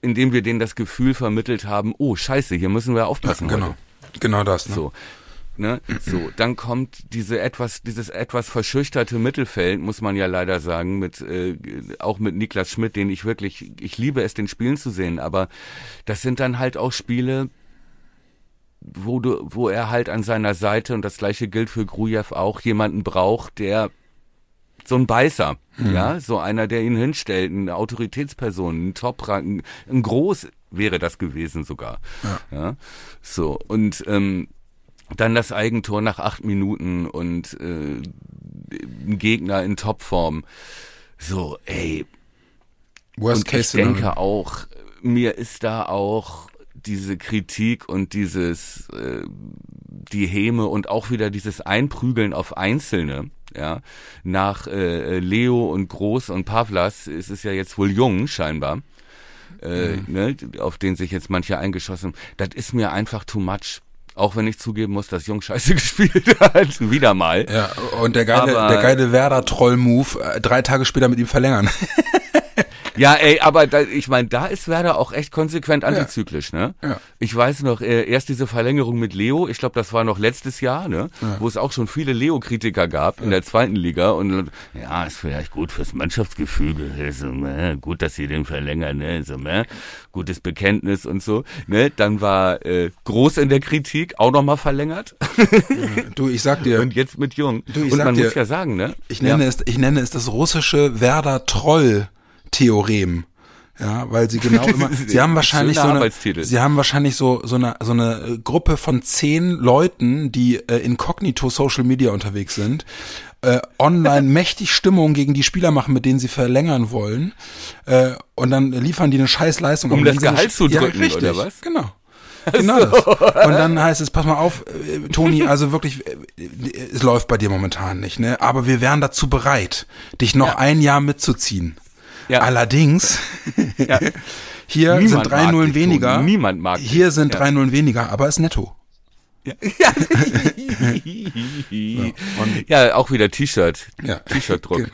[SPEAKER 2] indem wir denen das Gefühl vermittelt haben, oh Scheiße, hier müssen wir aufpassen.
[SPEAKER 3] Ja, genau,
[SPEAKER 2] heute.
[SPEAKER 3] genau das. Ne?
[SPEAKER 2] So. Ne? So, dann kommt diese etwas, dieses etwas verschüchterte Mittelfeld, muss man ja leider sagen, mit äh, auch mit Niklas Schmidt, den ich wirklich, ich liebe es, den Spielen zu sehen, aber das sind dann halt auch Spiele, wo du, wo er halt an seiner Seite, und das gleiche gilt für Grujew auch, jemanden braucht, der so ein Beißer, mhm. ja, so einer, der ihn hinstellt, eine Autoritätsperson, ein Top-Rang, ein Groß wäre das gewesen sogar. Ja. ja so, und ähm, dann das Eigentor nach acht Minuten und äh, ein Gegner in Topform. So, ey.
[SPEAKER 3] Worst und ich
[SPEAKER 2] denke auch, mir ist da auch diese Kritik und dieses äh, die Häme und auch wieder dieses Einprügeln auf Einzelne, ja, nach äh, Leo und Groß und Pavlas ist es ja jetzt wohl jung scheinbar, äh, mhm. ne, auf den sich jetzt manche eingeschossen. Das ist mir einfach too much. Auch wenn ich zugeben muss, dass Jung scheiße gespielt hat, wieder mal.
[SPEAKER 3] Ja, und der geile, Aber, der geile Werder-Troll-Move, äh, drei Tage später mit ihm verlängern.
[SPEAKER 2] Ja, ey, aber da, ich meine, da ist Werder auch echt konsequent antizyklisch, ne?
[SPEAKER 3] Ja.
[SPEAKER 2] Ich weiß noch, äh, erst diese Verlängerung mit Leo, ich glaube, das war noch letztes Jahr, ne? Wo es auch schon viele Leo-Kritiker gab in der zweiten Liga und ja, ist vielleicht gut fürs Mannschaftsgefüge, so, ne? gut, dass sie den verlängern, ne? So, ne? Gutes Bekenntnis und so, ne? Dann war äh, groß in der Kritik, auch nochmal verlängert
[SPEAKER 3] Du, ich sag dir,
[SPEAKER 2] und jetzt mit Jung.
[SPEAKER 3] Du, ich
[SPEAKER 2] und man
[SPEAKER 3] dir,
[SPEAKER 2] muss ja sagen, ne?
[SPEAKER 3] ich nenne es, ich nenne es das russische Werder-Troll-Theorem. Ja, weil sie genau immer, sie haben wahrscheinlich so eine, sie haben wahrscheinlich so, so eine, so eine Gruppe von zehn Leuten, die äh, inkognito Social Media unterwegs sind, äh, online mächtig Stimmung gegen die Spieler machen, mit denen sie verlängern wollen, äh, und dann liefern die eine scheiß Leistung.
[SPEAKER 2] Um
[SPEAKER 3] Aber
[SPEAKER 2] das
[SPEAKER 3] eine
[SPEAKER 2] Gehalt
[SPEAKER 3] Sch-
[SPEAKER 2] zu drücken,
[SPEAKER 3] ja, richtig,
[SPEAKER 2] oder was?
[SPEAKER 3] Genau. Genau das. Und dann heißt es, pass mal auf, äh, Toni, also wirklich, äh, es läuft bei dir momentan nicht, ne? Aber wir wären dazu bereit, dich noch
[SPEAKER 2] Ja.
[SPEAKER 3] ein Jahr mitzuziehen.
[SPEAKER 2] Ja.
[SPEAKER 3] Allerdings,
[SPEAKER 2] Ja.
[SPEAKER 3] hier
[SPEAKER 2] Niemand
[SPEAKER 3] sind drei Nullen
[SPEAKER 2] dich,
[SPEAKER 3] weniger.
[SPEAKER 2] Niemand mag dich.
[SPEAKER 3] Hier sind
[SPEAKER 2] Ja.
[SPEAKER 3] drei Nullen weniger, aber ist netto.
[SPEAKER 2] Ja, ja auch wieder T-Shirt.
[SPEAKER 3] Ja.
[SPEAKER 2] T-Shirt-Druck.
[SPEAKER 3] Genau.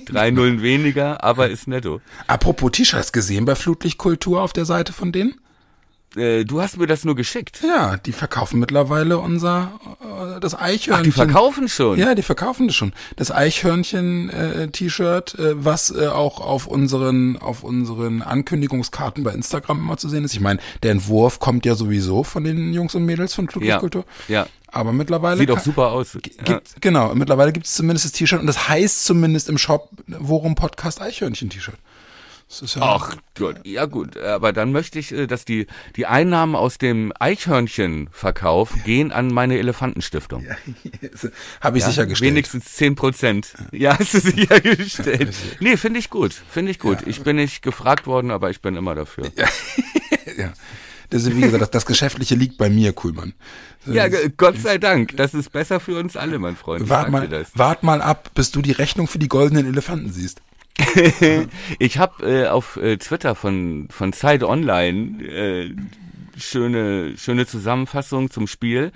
[SPEAKER 2] Drei Nullen weniger, aber ist netto.
[SPEAKER 3] Apropos T-Shirts gesehen bei Flutlichtkultur auf der Seite von denen?
[SPEAKER 2] Äh, du hast mir das nur geschickt.
[SPEAKER 3] Ja, die verkaufen mittlerweile unser, äh, das Eichhörnchen.
[SPEAKER 2] Ach, die verkaufen schon.
[SPEAKER 3] Ja, die verkaufen das schon. Das Eichhörnchen-T-Shirt, äh, was äh, auch auf unseren auf unseren Ankündigungskarten bei Instagram immer zu sehen ist. Ich meine, der Entwurf kommt ja sowieso von den Jungs und Mädels von
[SPEAKER 2] ja.
[SPEAKER 3] Flutlichtkultur.
[SPEAKER 2] ja.
[SPEAKER 3] Aber mittlerweile
[SPEAKER 2] Sieht doch
[SPEAKER 3] kann-
[SPEAKER 2] super aus. Ja.
[SPEAKER 3] Gibt, Genau, mittlerweile gibt es zumindest das T-Shirt und das heißt zumindest im Shop Worum Podcast Eichhörnchen-T-Shirt. Das ist ja
[SPEAKER 2] Ach gut, ja gut, aber dann möchte ich, äh, dass die die Einnahmen aus dem Eichhörnchenverkauf gehen an meine Elefantenstiftung.
[SPEAKER 3] habe ich
[SPEAKER 2] Ja,
[SPEAKER 3] sichergestellt.
[SPEAKER 2] Wenigstens zehn Prozent. Ja, hast du sichergestellt. Nee, finde ich gut. Finde ich gut. Ich bin nicht gefragt worden, aber ich bin immer dafür.
[SPEAKER 3] ja. Das ist, wie gesagt, das, das Geschäftliche liegt bei mir, Kuhlmann.
[SPEAKER 2] Ja, g- Gott sei Dank. Das ist besser für uns alle, mein Freund.
[SPEAKER 3] Wart mal,
[SPEAKER 2] das.
[SPEAKER 3] wart mal ab, bis du die Rechnung für die goldenen Elefanten siehst.
[SPEAKER 2] Ich habe äh, auf äh, Twitter von von Zeit Online äh, schöne schöne Zusammenfassung zum Spiel.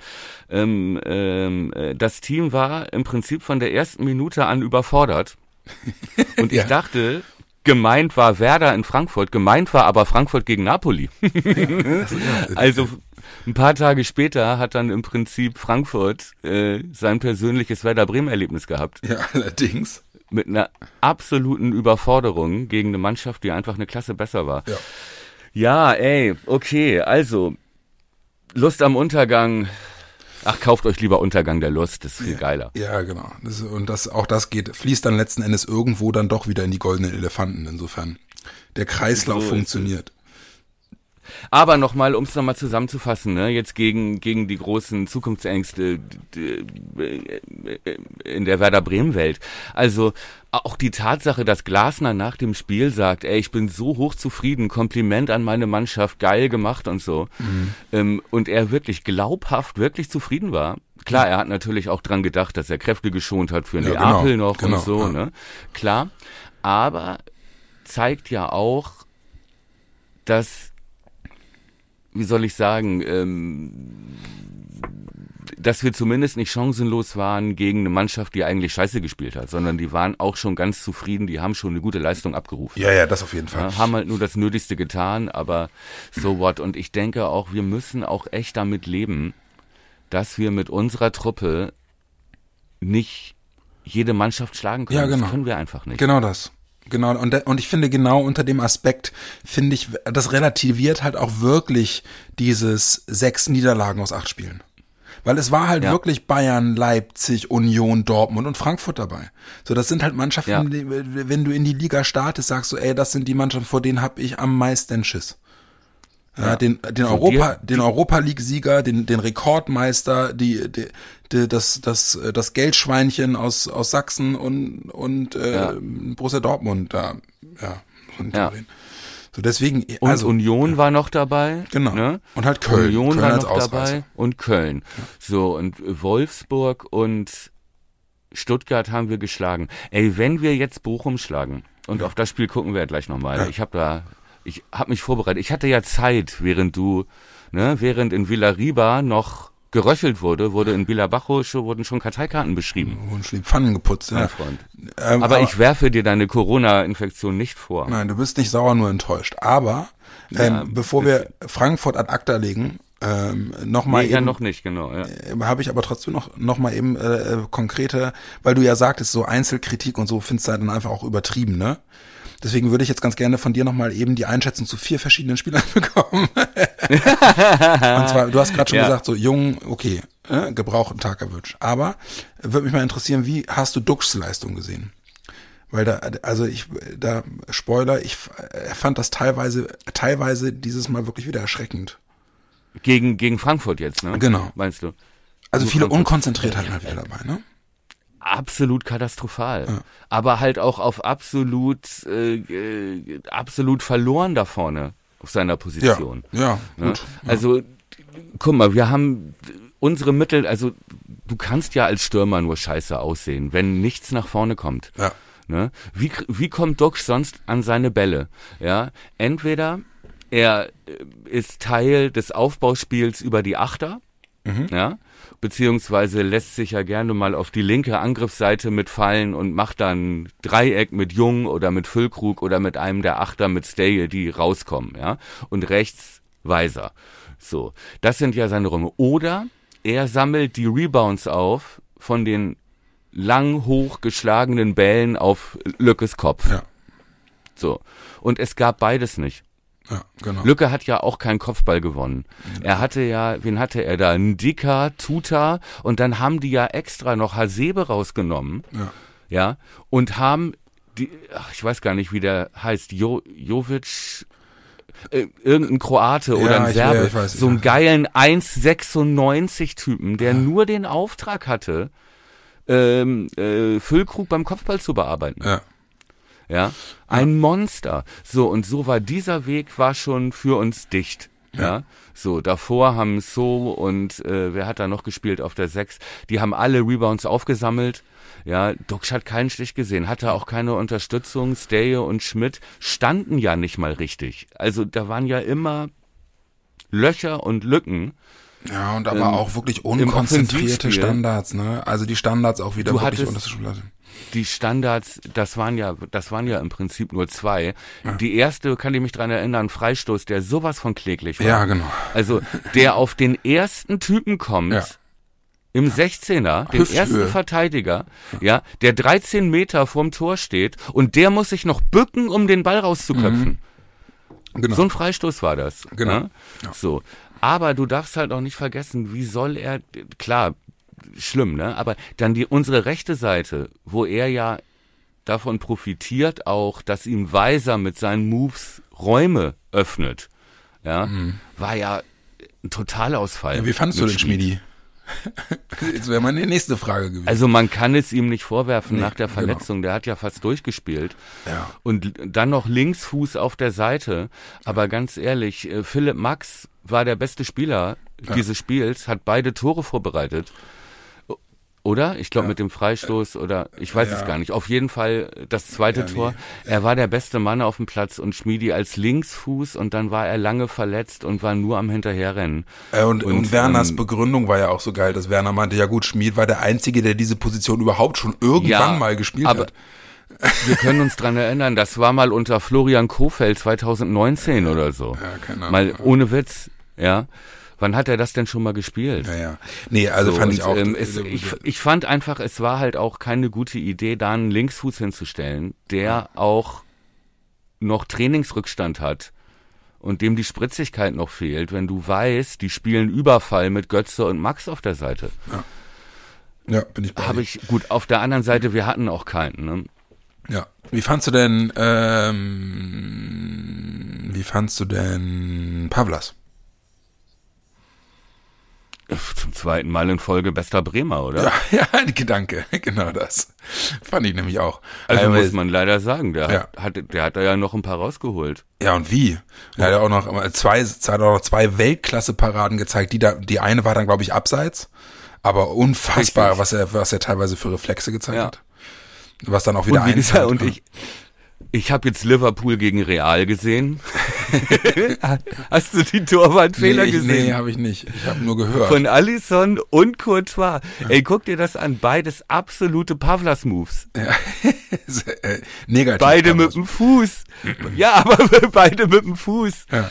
[SPEAKER 2] Ähm, ähm, äh, das Team war im Prinzip von der ersten Minute an überfordert und ich
[SPEAKER 3] Ja.
[SPEAKER 2] dachte. Gemeint war Werder in Frankfurt, gemeint war aber Frankfurt gegen Napoli. Also ein paar Tage später hat dann im Prinzip Frankfurt äh, sein persönliches Werder Bremen Erlebnis gehabt
[SPEAKER 3] Ja, allerdings.
[SPEAKER 2] Mit einer absoluten Überforderung gegen eine Mannschaft, die einfach eine Klasse besser war.
[SPEAKER 3] Ja.
[SPEAKER 2] Ja, ey, okay, also Lust am Untergang. Ach, kauft euch lieber Untergang der Lust, das ist viel geiler.
[SPEAKER 3] Ja, genau. Das, und das, auch das geht, fließt dann letzten Endes irgendwo dann doch wieder in die goldenen Elefanten. Insofern der Kreislauf
[SPEAKER 2] So
[SPEAKER 3] funktioniert.
[SPEAKER 2] Aber nochmal, um es nochmal zusammenzufassen, ne, jetzt gegen, gegen die großen Zukunftsängste d- in der Werder Bremen-Welt. Also auch die Tatsache, dass Glasner nach dem Spiel sagt, ey, ich bin so hochzufrieden, Kompliment an meine Mannschaft, geil gemacht und so. Ähm, und er wirklich glaubhaft, wirklich zufrieden war. Klar, er hat natürlich auch dran gedacht, dass er Kräfte geschont hat für
[SPEAKER 3] Ja,
[SPEAKER 2] Neapel
[SPEAKER 3] genau,
[SPEAKER 2] noch
[SPEAKER 3] genau,
[SPEAKER 2] und so,
[SPEAKER 3] ja.
[SPEAKER 2] ne? Klar. Aber zeigt ja auch, dass wie soll ich sagen, ähm, dass wir zumindest nicht chancenlos waren gegen eine Mannschaft, die eigentlich scheiße gespielt hat, sondern die waren auch schon ganz zufrieden, die haben schon eine gute Leistung abgerufen.
[SPEAKER 3] Ja, ja, das auf jeden Fall.
[SPEAKER 2] Ja, haben halt nur das Nötigste getan, aber so what. Und ich denke auch, wir müssen auch echt damit leben, dass wir mit unserer Truppe nicht jede Mannschaft schlagen können.
[SPEAKER 3] Ja, genau.
[SPEAKER 2] Das können wir einfach nicht.
[SPEAKER 3] Genau das. Genau, und, und ich finde genau unter dem Aspekt, finde ich, das relativiert halt auch wirklich dieses sechs Niederlagen aus acht Spielen. Weil es war halt
[SPEAKER 2] Ja.
[SPEAKER 3] wirklich Bayern, Leipzig, Union, Dortmund und Frankfurt dabei. So, das sind halt Mannschaften,
[SPEAKER 2] Ja.
[SPEAKER 3] die, wenn du in die Liga startest, sagst du, ey, das sind die Mannschaften, vor denen hab ich am meisten Schiss. Ja, den, den Europa,
[SPEAKER 2] die-
[SPEAKER 3] den Europa League Sieger, den, den Rekordmeister, die, die, die, das, das, das Geldschweinchen aus, aus Sachsen und, und, äh,
[SPEAKER 2] Ja.
[SPEAKER 3] Borussia Dortmund da, ja, und
[SPEAKER 2] Ja.
[SPEAKER 3] So deswegen,
[SPEAKER 2] Und
[SPEAKER 3] also,
[SPEAKER 2] Union war noch dabei.
[SPEAKER 3] Genau.
[SPEAKER 2] Ne?
[SPEAKER 3] Und halt Köln.
[SPEAKER 2] Union
[SPEAKER 3] Köln
[SPEAKER 2] war
[SPEAKER 3] als
[SPEAKER 2] noch
[SPEAKER 3] Ausreißer.
[SPEAKER 2] dabei und Köln. So, und Wolfsburg und Stuttgart haben wir geschlagen. Ey, wenn wir jetzt Bochum schlagen, und auf das Spiel gucken wir ja gleich nochmal.
[SPEAKER 3] Ja.
[SPEAKER 2] Ich habe da, ich habe mich vorbereitet. Ich hatte ja Zeit, während du, ne, während in Villariba noch geröchelt wurde, wurde in Bilabajo schon, wurden schon Karteikarten beschrieben.
[SPEAKER 3] Wurden schon die Pfannen geputzt,
[SPEAKER 2] Mein
[SPEAKER 3] ja.
[SPEAKER 2] Freund.
[SPEAKER 3] Ähm,
[SPEAKER 2] aber, ich werfe dir deine Corona-Infektion nicht vor.
[SPEAKER 3] Nein, du bist nicht sauer, nur enttäuscht. Aber ähm,
[SPEAKER 2] Ja,
[SPEAKER 3] bevor wir Frankfurt ad acta legen, ähm, nochmal
[SPEAKER 2] Nee, ja,
[SPEAKER 3] eben,
[SPEAKER 2] noch nicht, genau. Ja.
[SPEAKER 3] äh, habe ich aber trotzdem noch, noch mal eben äh, äh, konkrete, weil du ja sagtest, so Einzelkritik und so findest du halt dann einfach auch übertrieben, ne? Deswegen würde ich jetzt ganz gerne von dir nochmal eben die Einschätzung zu vier verschiedenen Spielern bekommen. und zwar, du hast gerade schon
[SPEAKER 2] Ja.
[SPEAKER 3] gesagt, so jung, okay, äh, gebrauchten Tag erwünscht. Aber würde mich mal interessieren, wie hast du Duxs Leistung gesehen? Weil da, also ich, da, Spoiler, ich äh, fand das teilweise, teilweise dieses Mal wirklich wieder erschreckend.
[SPEAKER 2] Gegen, gegen Frankfurt jetzt, ne?
[SPEAKER 3] Genau.
[SPEAKER 2] Meinst du?
[SPEAKER 3] Also viele
[SPEAKER 2] Frankfurt.
[SPEAKER 3] Unkonzentriertheiten halt wieder dabei, ne?
[SPEAKER 2] Absolut katastrophal. Aber halt auch auf absolut, äh, äh, absolut verloren da vorne auf seiner
[SPEAKER 3] Ja,
[SPEAKER 2] Position.
[SPEAKER 3] ja,
[SPEAKER 2] Ne?
[SPEAKER 3] gut.
[SPEAKER 2] Also, guck mal, wir haben unsere Mittel, also du kannst ja als Stürmer nur scheiße aussehen, wenn nichts nach vorne kommt.
[SPEAKER 3] Ja.
[SPEAKER 2] Ne? Wie, wie kommt Doc sonst an seine Bälle? Ja, entweder er ist Teil des Aufbauspiels über die Achter, ja, beziehungsweise lässt sich ja gerne mal auf die linke Angriffsseite mitfallen und macht dann Dreieck mit Jung oder mit Füllkrug oder mit einem der Achter mit Stay, die rauskommen, ja, und rechts Weiser. So, das sind ja seine Räume. Oder er sammelt die Rebounds auf von den lang hochgeschlagenen Bällen auf Lückes Kopf.
[SPEAKER 3] Ja.
[SPEAKER 2] So. Und es gab beides nicht.
[SPEAKER 3] Ja, genau.
[SPEAKER 2] Lücke hat ja auch keinen Kopfball gewonnen. Er hatte ja, wen hatte er da? Ndika, Tuta und dann haben die ja extra noch Hasebe rausgenommen.
[SPEAKER 3] Ja.
[SPEAKER 2] Ja. Und haben die, ach, ich weiß gar nicht, wie der heißt, jo, Jovic, äh, irgendein Kroate oder
[SPEAKER 3] Ja,
[SPEAKER 2] ein
[SPEAKER 3] ich-
[SPEAKER 2] Serbe,
[SPEAKER 3] ja, ich weiß,
[SPEAKER 2] so einen
[SPEAKER 3] ja.
[SPEAKER 2] geilen 1,96-Typen, der nur den Auftrag hatte, ähm, äh, Füllkrug beim Kopfball zu bearbeiten.
[SPEAKER 3] Ja.
[SPEAKER 2] Ja, ein Monster. So, und so war dieser Weg war schon für uns dicht. Ja, so, davor haben So und äh, wer hat da noch gespielt auf der 6? Die haben alle Rebounds aufgesammelt. Ja, Duxch hat keinen Stich gesehen, hatte auch keine Unterstützung. Steje und Schmidt standen ja nicht mal richtig. Also da waren ja immer Löcher und Lücken.
[SPEAKER 3] Ja, und aber
[SPEAKER 2] Ähm,
[SPEAKER 3] auch wirklich unkonzentrierte Standards, ne? Also die Standards auch wieder
[SPEAKER 2] Du
[SPEAKER 3] wirklich
[SPEAKER 2] hattest-
[SPEAKER 3] Schublade.
[SPEAKER 2] Die Standards, das waren ja, das waren ja im Prinzip nur zwei. Die erste, kann ich mich dran erinnern, Freistoß, der sowas von kläglich war.
[SPEAKER 3] Ja, genau.
[SPEAKER 2] Also, der auf den ersten Typen kommt,
[SPEAKER 3] Ja.
[SPEAKER 2] im 16er, den
[SPEAKER 3] Hüfthöhe.
[SPEAKER 2] ersten Verteidiger, ja, der 13 Meter vorm Tor steht und der muss sich noch bücken, um den Ball rauszuköpfen.
[SPEAKER 3] Genau.
[SPEAKER 2] So ein Freistoß war das.
[SPEAKER 3] Genau.
[SPEAKER 2] Ne? So. Aber du darfst halt auch nicht vergessen, wie soll er, klar, schlimm, ne? Aber dann die, unsere rechte Seite, wo er ja davon profitiert auch, dass ihm Weiser mit seinen Moves Räume öffnet, ja, war ja ein Totalausfall.
[SPEAKER 3] Mhm. ja, wie fandst du den Schmiedi? Jetzt wäre meine nächste Frage gewesen.
[SPEAKER 2] Also man kann es ihm nicht vorwerfen
[SPEAKER 3] Nee,
[SPEAKER 2] nach der
[SPEAKER 3] genau.
[SPEAKER 2] Verletzung. Der hat ja fast durchgespielt.
[SPEAKER 3] Ja.
[SPEAKER 2] Und dann noch Linksfuß auf der Seite. Aber ganz ehrlich, äh, Philipp Max war der beste Spieler dieses Spiels, hat beide Tore vorbereitet. Oder? Ich glaube mit dem Freistoß oder ich weiß
[SPEAKER 3] Ja.
[SPEAKER 2] es gar nicht. Auf jeden Fall das zweite
[SPEAKER 3] Ja, nee.
[SPEAKER 2] Tor. Er war der beste Mann auf dem Platz und Schmiedi als Linksfuß und dann war er lange verletzt und war nur am Hinterherrennen.
[SPEAKER 3] Äh, und, und,
[SPEAKER 2] Und,
[SPEAKER 3] Werners
[SPEAKER 2] ähm,
[SPEAKER 3] Begründung war ja auch so geil, dass Werner meinte, ja gut, Schmied war der Einzige, der diese Position überhaupt schon irgendwann
[SPEAKER 2] Ja,
[SPEAKER 3] mal gespielt
[SPEAKER 2] aber
[SPEAKER 3] hat.
[SPEAKER 2] Wir können uns dran erinnern, das war mal unter Florian Kofeld 2019 oder so.
[SPEAKER 3] Ja, keine Ahnung.
[SPEAKER 2] Mal ohne Witz, ja. Wann hat er das denn schon mal gespielt?
[SPEAKER 3] Ja, ja. Nee, also
[SPEAKER 2] So,
[SPEAKER 3] fand
[SPEAKER 2] und,
[SPEAKER 3] ich auch.
[SPEAKER 2] Ähm, es, ich, ich fand einfach, es war halt auch keine gute Idee, da einen Linksfuß hinzustellen, der auch noch Trainingsrückstand hat und dem die Spritzigkeit noch fehlt, wenn du weißt, die spielen Überfall mit Götze und Max auf der Seite.
[SPEAKER 3] ja, bin ich bei
[SPEAKER 2] Habe ich, gut, auf der anderen Seite, wir hatten auch keinen. Ne?
[SPEAKER 3] Ja. Wie fandst du denn, ähm, wie fandst du denn Pavlas?
[SPEAKER 2] Zum zweiten Mal in Folge bester Bremer, oder?
[SPEAKER 3] Ja, ja, ein Gedanke, genau das. Fand ich nämlich auch.
[SPEAKER 2] Also
[SPEAKER 3] Aber-
[SPEAKER 2] muss man leider sagen, der,
[SPEAKER 3] Ja.
[SPEAKER 2] hat, der hat da ja noch ein paar rausgeholt.
[SPEAKER 3] Ja, und wie? Er hat ja auch noch zwei, er hat auch noch zwei Weltklasse-Paraden gezeigt. Die, da, die eine war dann, glaube ich, abseits. Aber unfassbar,
[SPEAKER 2] Richtig.
[SPEAKER 3] was er, was er teilweise für Reflexe gezeigt
[SPEAKER 2] Ja.
[SPEAKER 3] hat. Was dann auch wieder
[SPEAKER 2] Und wie gesagt, und ich, Ich habe jetzt Liverpool gegen Real gesehen. Hast du die Torwartfehler
[SPEAKER 3] nee, ich-
[SPEAKER 2] gesehen?
[SPEAKER 3] Nee, habe ich nicht. Ich habe nur gehört.
[SPEAKER 2] Von Alisson und Courtois. Ey, guck dir das an. Beides absolute Pavlas-Moves.
[SPEAKER 3] äh, negativ.
[SPEAKER 2] Beide mit dem Fuß. Ja, aber beide mit dem Fuß.
[SPEAKER 3] Ja.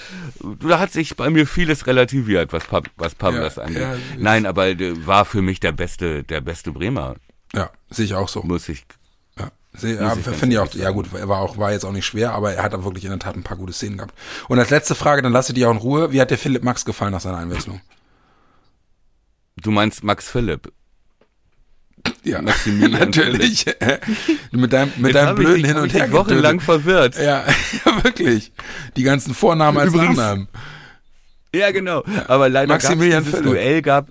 [SPEAKER 2] Da hat sich bei mir vieles relativiert, was, Pa- was Pavlas
[SPEAKER 3] Ja,
[SPEAKER 2] angeht.
[SPEAKER 3] ja,
[SPEAKER 2] Nein, aber äh, war für mich der beste, der beste Bremer,
[SPEAKER 3] Ja, sehe ich auch so.
[SPEAKER 2] muss ich.
[SPEAKER 3] Ja,
[SPEAKER 2] ich
[SPEAKER 3] finde ich auch, ja gut, er war auch, war jetzt auch nicht schwer, aber er hat da wirklich in der Tat ein paar gute Szenen gehabt. Und als letzte Frage, dann lasse ich dich auch in Ruhe. Wie hat der Philipp Max gefallen nach seiner Einwechslung?
[SPEAKER 2] Du meinst Max Philipp.
[SPEAKER 3] Ja,
[SPEAKER 2] Maximilian
[SPEAKER 3] natürlich. mit deinem, mit
[SPEAKER 2] Jetzt
[SPEAKER 3] deinem
[SPEAKER 2] ich
[SPEAKER 3] blöden
[SPEAKER 2] dich-
[SPEAKER 3] Hin und
[SPEAKER 2] ich
[SPEAKER 3] Her.
[SPEAKER 2] wochenlang
[SPEAKER 3] getötet.
[SPEAKER 2] verwirrt.
[SPEAKER 3] Ja, ja, wirklich. Die ganzen Vornamen als
[SPEAKER 2] Übrigens-
[SPEAKER 3] Nachnamen.
[SPEAKER 2] Ja, genau. Aber leider
[SPEAKER 3] Maximilian
[SPEAKER 2] gab's dieses
[SPEAKER 3] Philipp.
[SPEAKER 2] Duell gab,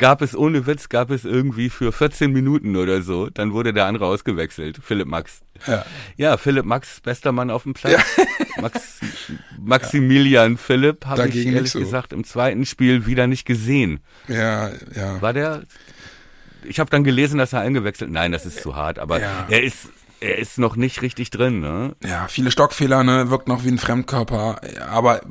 [SPEAKER 2] gab es ohne Witz, gab es irgendwie für 14 Minuten oder so. Dann wurde der andere ausgewechselt, Philipp Max.
[SPEAKER 3] Ja.
[SPEAKER 2] Ja, Philipp Max, bester Mann auf dem Platz. Max, Maximilian Philipp habe ich ehrlich
[SPEAKER 3] so.
[SPEAKER 2] gesagt im zweiten Spiel wieder nicht gesehen.
[SPEAKER 3] Ja, ja.
[SPEAKER 2] War der? Ich habe dann gelesen, dass er eingewechselt. Nein, das ist zu hart. Aber
[SPEAKER 3] Ja.
[SPEAKER 2] er ist, er ist noch nicht richtig drin. Ne?
[SPEAKER 3] Ja, viele Stockfehler, ne, wirkt noch wie ein Fremdkörper. Aber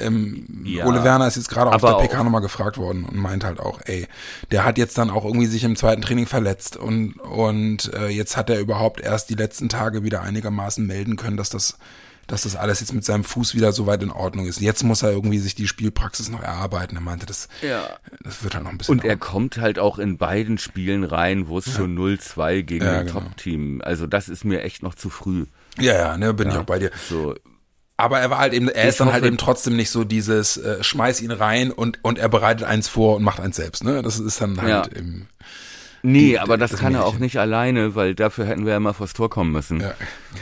[SPEAKER 3] ähm,
[SPEAKER 2] Ja,
[SPEAKER 3] Ole Werner ist jetzt gerade auf der PK nochmal gefragt worden und meint halt auch, ey, der hat jetzt dann auch irgendwie sich im zweiten Training verletzt und und äh, jetzt hat er überhaupt erst die letzten Tage wieder einigermaßen melden können, dass das dass das alles jetzt mit seinem Fuß wieder so weit in Ordnung ist. Jetzt muss er irgendwie sich die Spielpraxis noch erarbeiten. Er meinte, das,
[SPEAKER 2] Ja.
[SPEAKER 3] das wird halt noch ein bisschen
[SPEAKER 2] Und er kommt halt auch in beiden Spielen rein, wo es schon 0-2 gegen
[SPEAKER 3] Ja,
[SPEAKER 2] ein
[SPEAKER 3] genau.
[SPEAKER 2] Top-Team. Also das ist mir echt noch zu früh.
[SPEAKER 3] Ja, ja, ne, bin ich auch bei dir.
[SPEAKER 2] So,
[SPEAKER 3] Aber er war halt eben, er
[SPEAKER 2] Ich
[SPEAKER 3] ist dann halt
[SPEAKER 2] hoffe-
[SPEAKER 3] eben trotzdem nicht so dieses äh, schmeiß ihn rein und und er bereitet eins vor und macht eins selbst, ne? Das ist dann halt
[SPEAKER 2] Ja. Nee,
[SPEAKER 3] Die-
[SPEAKER 2] aber das,
[SPEAKER 3] das
[SPEAKER 2] kann er auch
[SPEAKER 3] Mädchen.
[SPEAKER 2] nicht alleine, weil dafür hätten wir ja mal vors Tor kommen müssen.
[SPEAKER 3] Ja,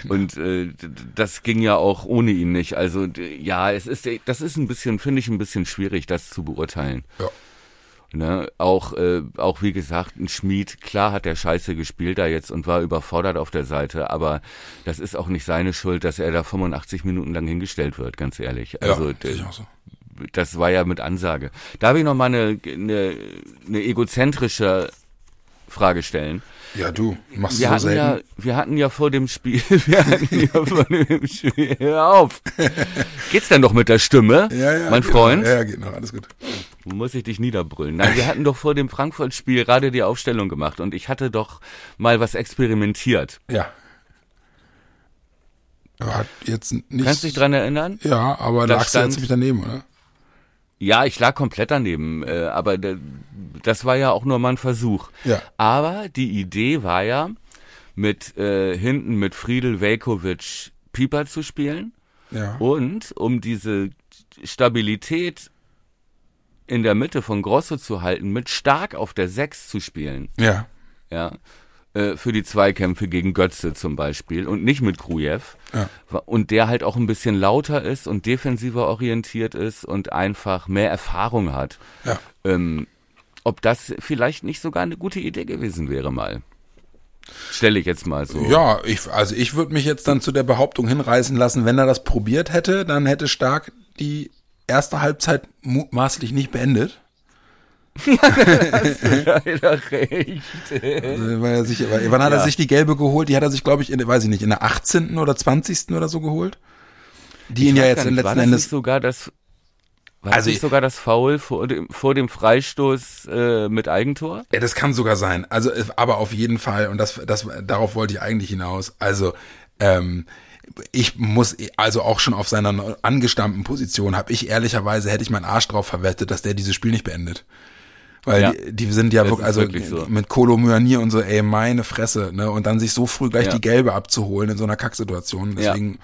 [SPEAKER 2] Und äh, das ging ja auch ohne ihn nicht. Also ja, es ist, das ist ein bisschen, finde ich, ein bisschen schwierig, das zu beurteilen.
[SPEAKER 3] ja.
[SPEAKER 2] Ne? Auch, äh, auch wie gesagt, ein Schmied, klar hat der Scheiße gespielt da jetzt und war überfordert auf der Seite, aber das ist auch nicht seine Schuld, dass er da 85 Minuten lang hingestellt wird, ganz ehrlich. Also
[SPEAKER 3] ja, ich auch so.
[SPEAKER 2] das war ja mit Ansage. Darf ich noch mal eine, eine, eine egozentrische Frage stellen?
[SPEAKER 3] Ja, du machst
[SPEAKER 2] Wir
[SPEAKER 3] so selten.
[SPEAKER 2] ja, wir hatten ja vor dem Spiel, wir hatten ja vor dem Spiel, hör auf. Geht's denn doch mit der Stimme,
[SPEAKER 3] ja, ja,
[SPEAKER 2] mein
[SPEAKER 3] geht
[SPEAKER 2] Freund?
[SPEAKER 3] Noch. Ja, geht noch, alles gut.
[SPEAKER 2] Muss ich dich niederbrüllen. Nein, wir hatten doch vor dem Frankfurt-Spiel gerade die Aufstellung gemacht und ich hatte doch mal was experimentiert.
[SPEAKER 3] Ja. Hat jetzt nicht.
[SPEAKER 2] Kannst du dich dran erinnern?
[SPEAKER 3] Ja, aber
[SPEAKER 2] Da
[SPEAKER 3] lagst du jetzt
[SPEAKER 2] stand-
[SPEAKER 3] nicht daneben, oder?
[SPEAKER 2] Ja, ich lag komplett daneben, äh, aber das war ja auch nur mal ein Versuch.
[SPEAKER 3] Ja.
[SPEAKER 2] Aber die Idee war ja, mit äh, hinten mit Friedel Velkovic Pieper zu spielen
[SPEAKER 3] Ja.
[SPEAKER 2] und um diese Stabilität in der Mitte von Grosso zu halten, mit stark auf der 6 zu spielen.
[SPEAKER 3] Ja.
[SPEAKER 2] Ja. Äh, für die Zweikämpfe gegen Götze zum Beispiel und nicht mit Grujew.
[SPEAKER 3] Ja.
[SPEAKER 2] Und der halt auch ein bisschen lauter ist und defensiver orientiert ist und einfach mehr Erfahrung hat.
[SPEAKER 3] Ja.
[SPEAKER 2] Ähm, ob das vielleicht nicht sogar eine gute Idee gewesen wäre mal. Stelle ich jetzt mal so.
[SPEAKER 3] Ja, ich, also ich würde mich jetzt dann zu der Behauptung hinreißen lassen, wenn er das probiert hätte, dann hätte Stark die erste Halbzeit mutmaßlich nicht beendet.
[SPEAKER 2] Leider recht.
[SPEAKER 3] Also, weil er sich, wann hat er
[SPEAKER 2] Ja.
[SPEAKER 3] sich die gelbe geholt? Die hat er sich, glaube ich, in, weiß ich nicht, in der 18. oder 20. oder so geholt. Die ihn ja jetzt im
[SPEAKER 2] war
[SPEAKER 3] letzten
[SPEAKER 2] das
[SPEAKER 3] Endes.
[SPEAKER 2] nicht sogar das war
[SPEAKER 3] Also
[SPEAKER 2] nicht
[SPEAKER 3] ich-
[SPEAKER 2] sogar das Foul vor dem, vor dem Freistoß äh, mit Eigentor?
[SPEAKER 3] Ja, das kann sogar sein. Also, äh, aber auf jeden Fall, und das, das, darauf wollte ich eigentlich hinaus. Also, ähm, ich muss, also auch schon auf seiner angestammten Position, habe ich ehrlicherweise, hätte ich meinen Arsch drauf verwettet, dass der dieses Spiel nicht beendet. Weil
[SPEAKER 2] Ja.
[SPEAKER 3] die, die sind ja wirklich, also
[SPEAKER 2] wirklich so.
[SPEAKER 3] mit Kolo Myani und so, ey, meine Fresse, ne? Und dann sich so früh gleich
[SPEAKER 2] Ja.
[SPEAKER 3] die Gelbe abzuholen in so einer Kacksituation.
[SPEAKER 2] Ja.
[SPEAKER 3] Deswegen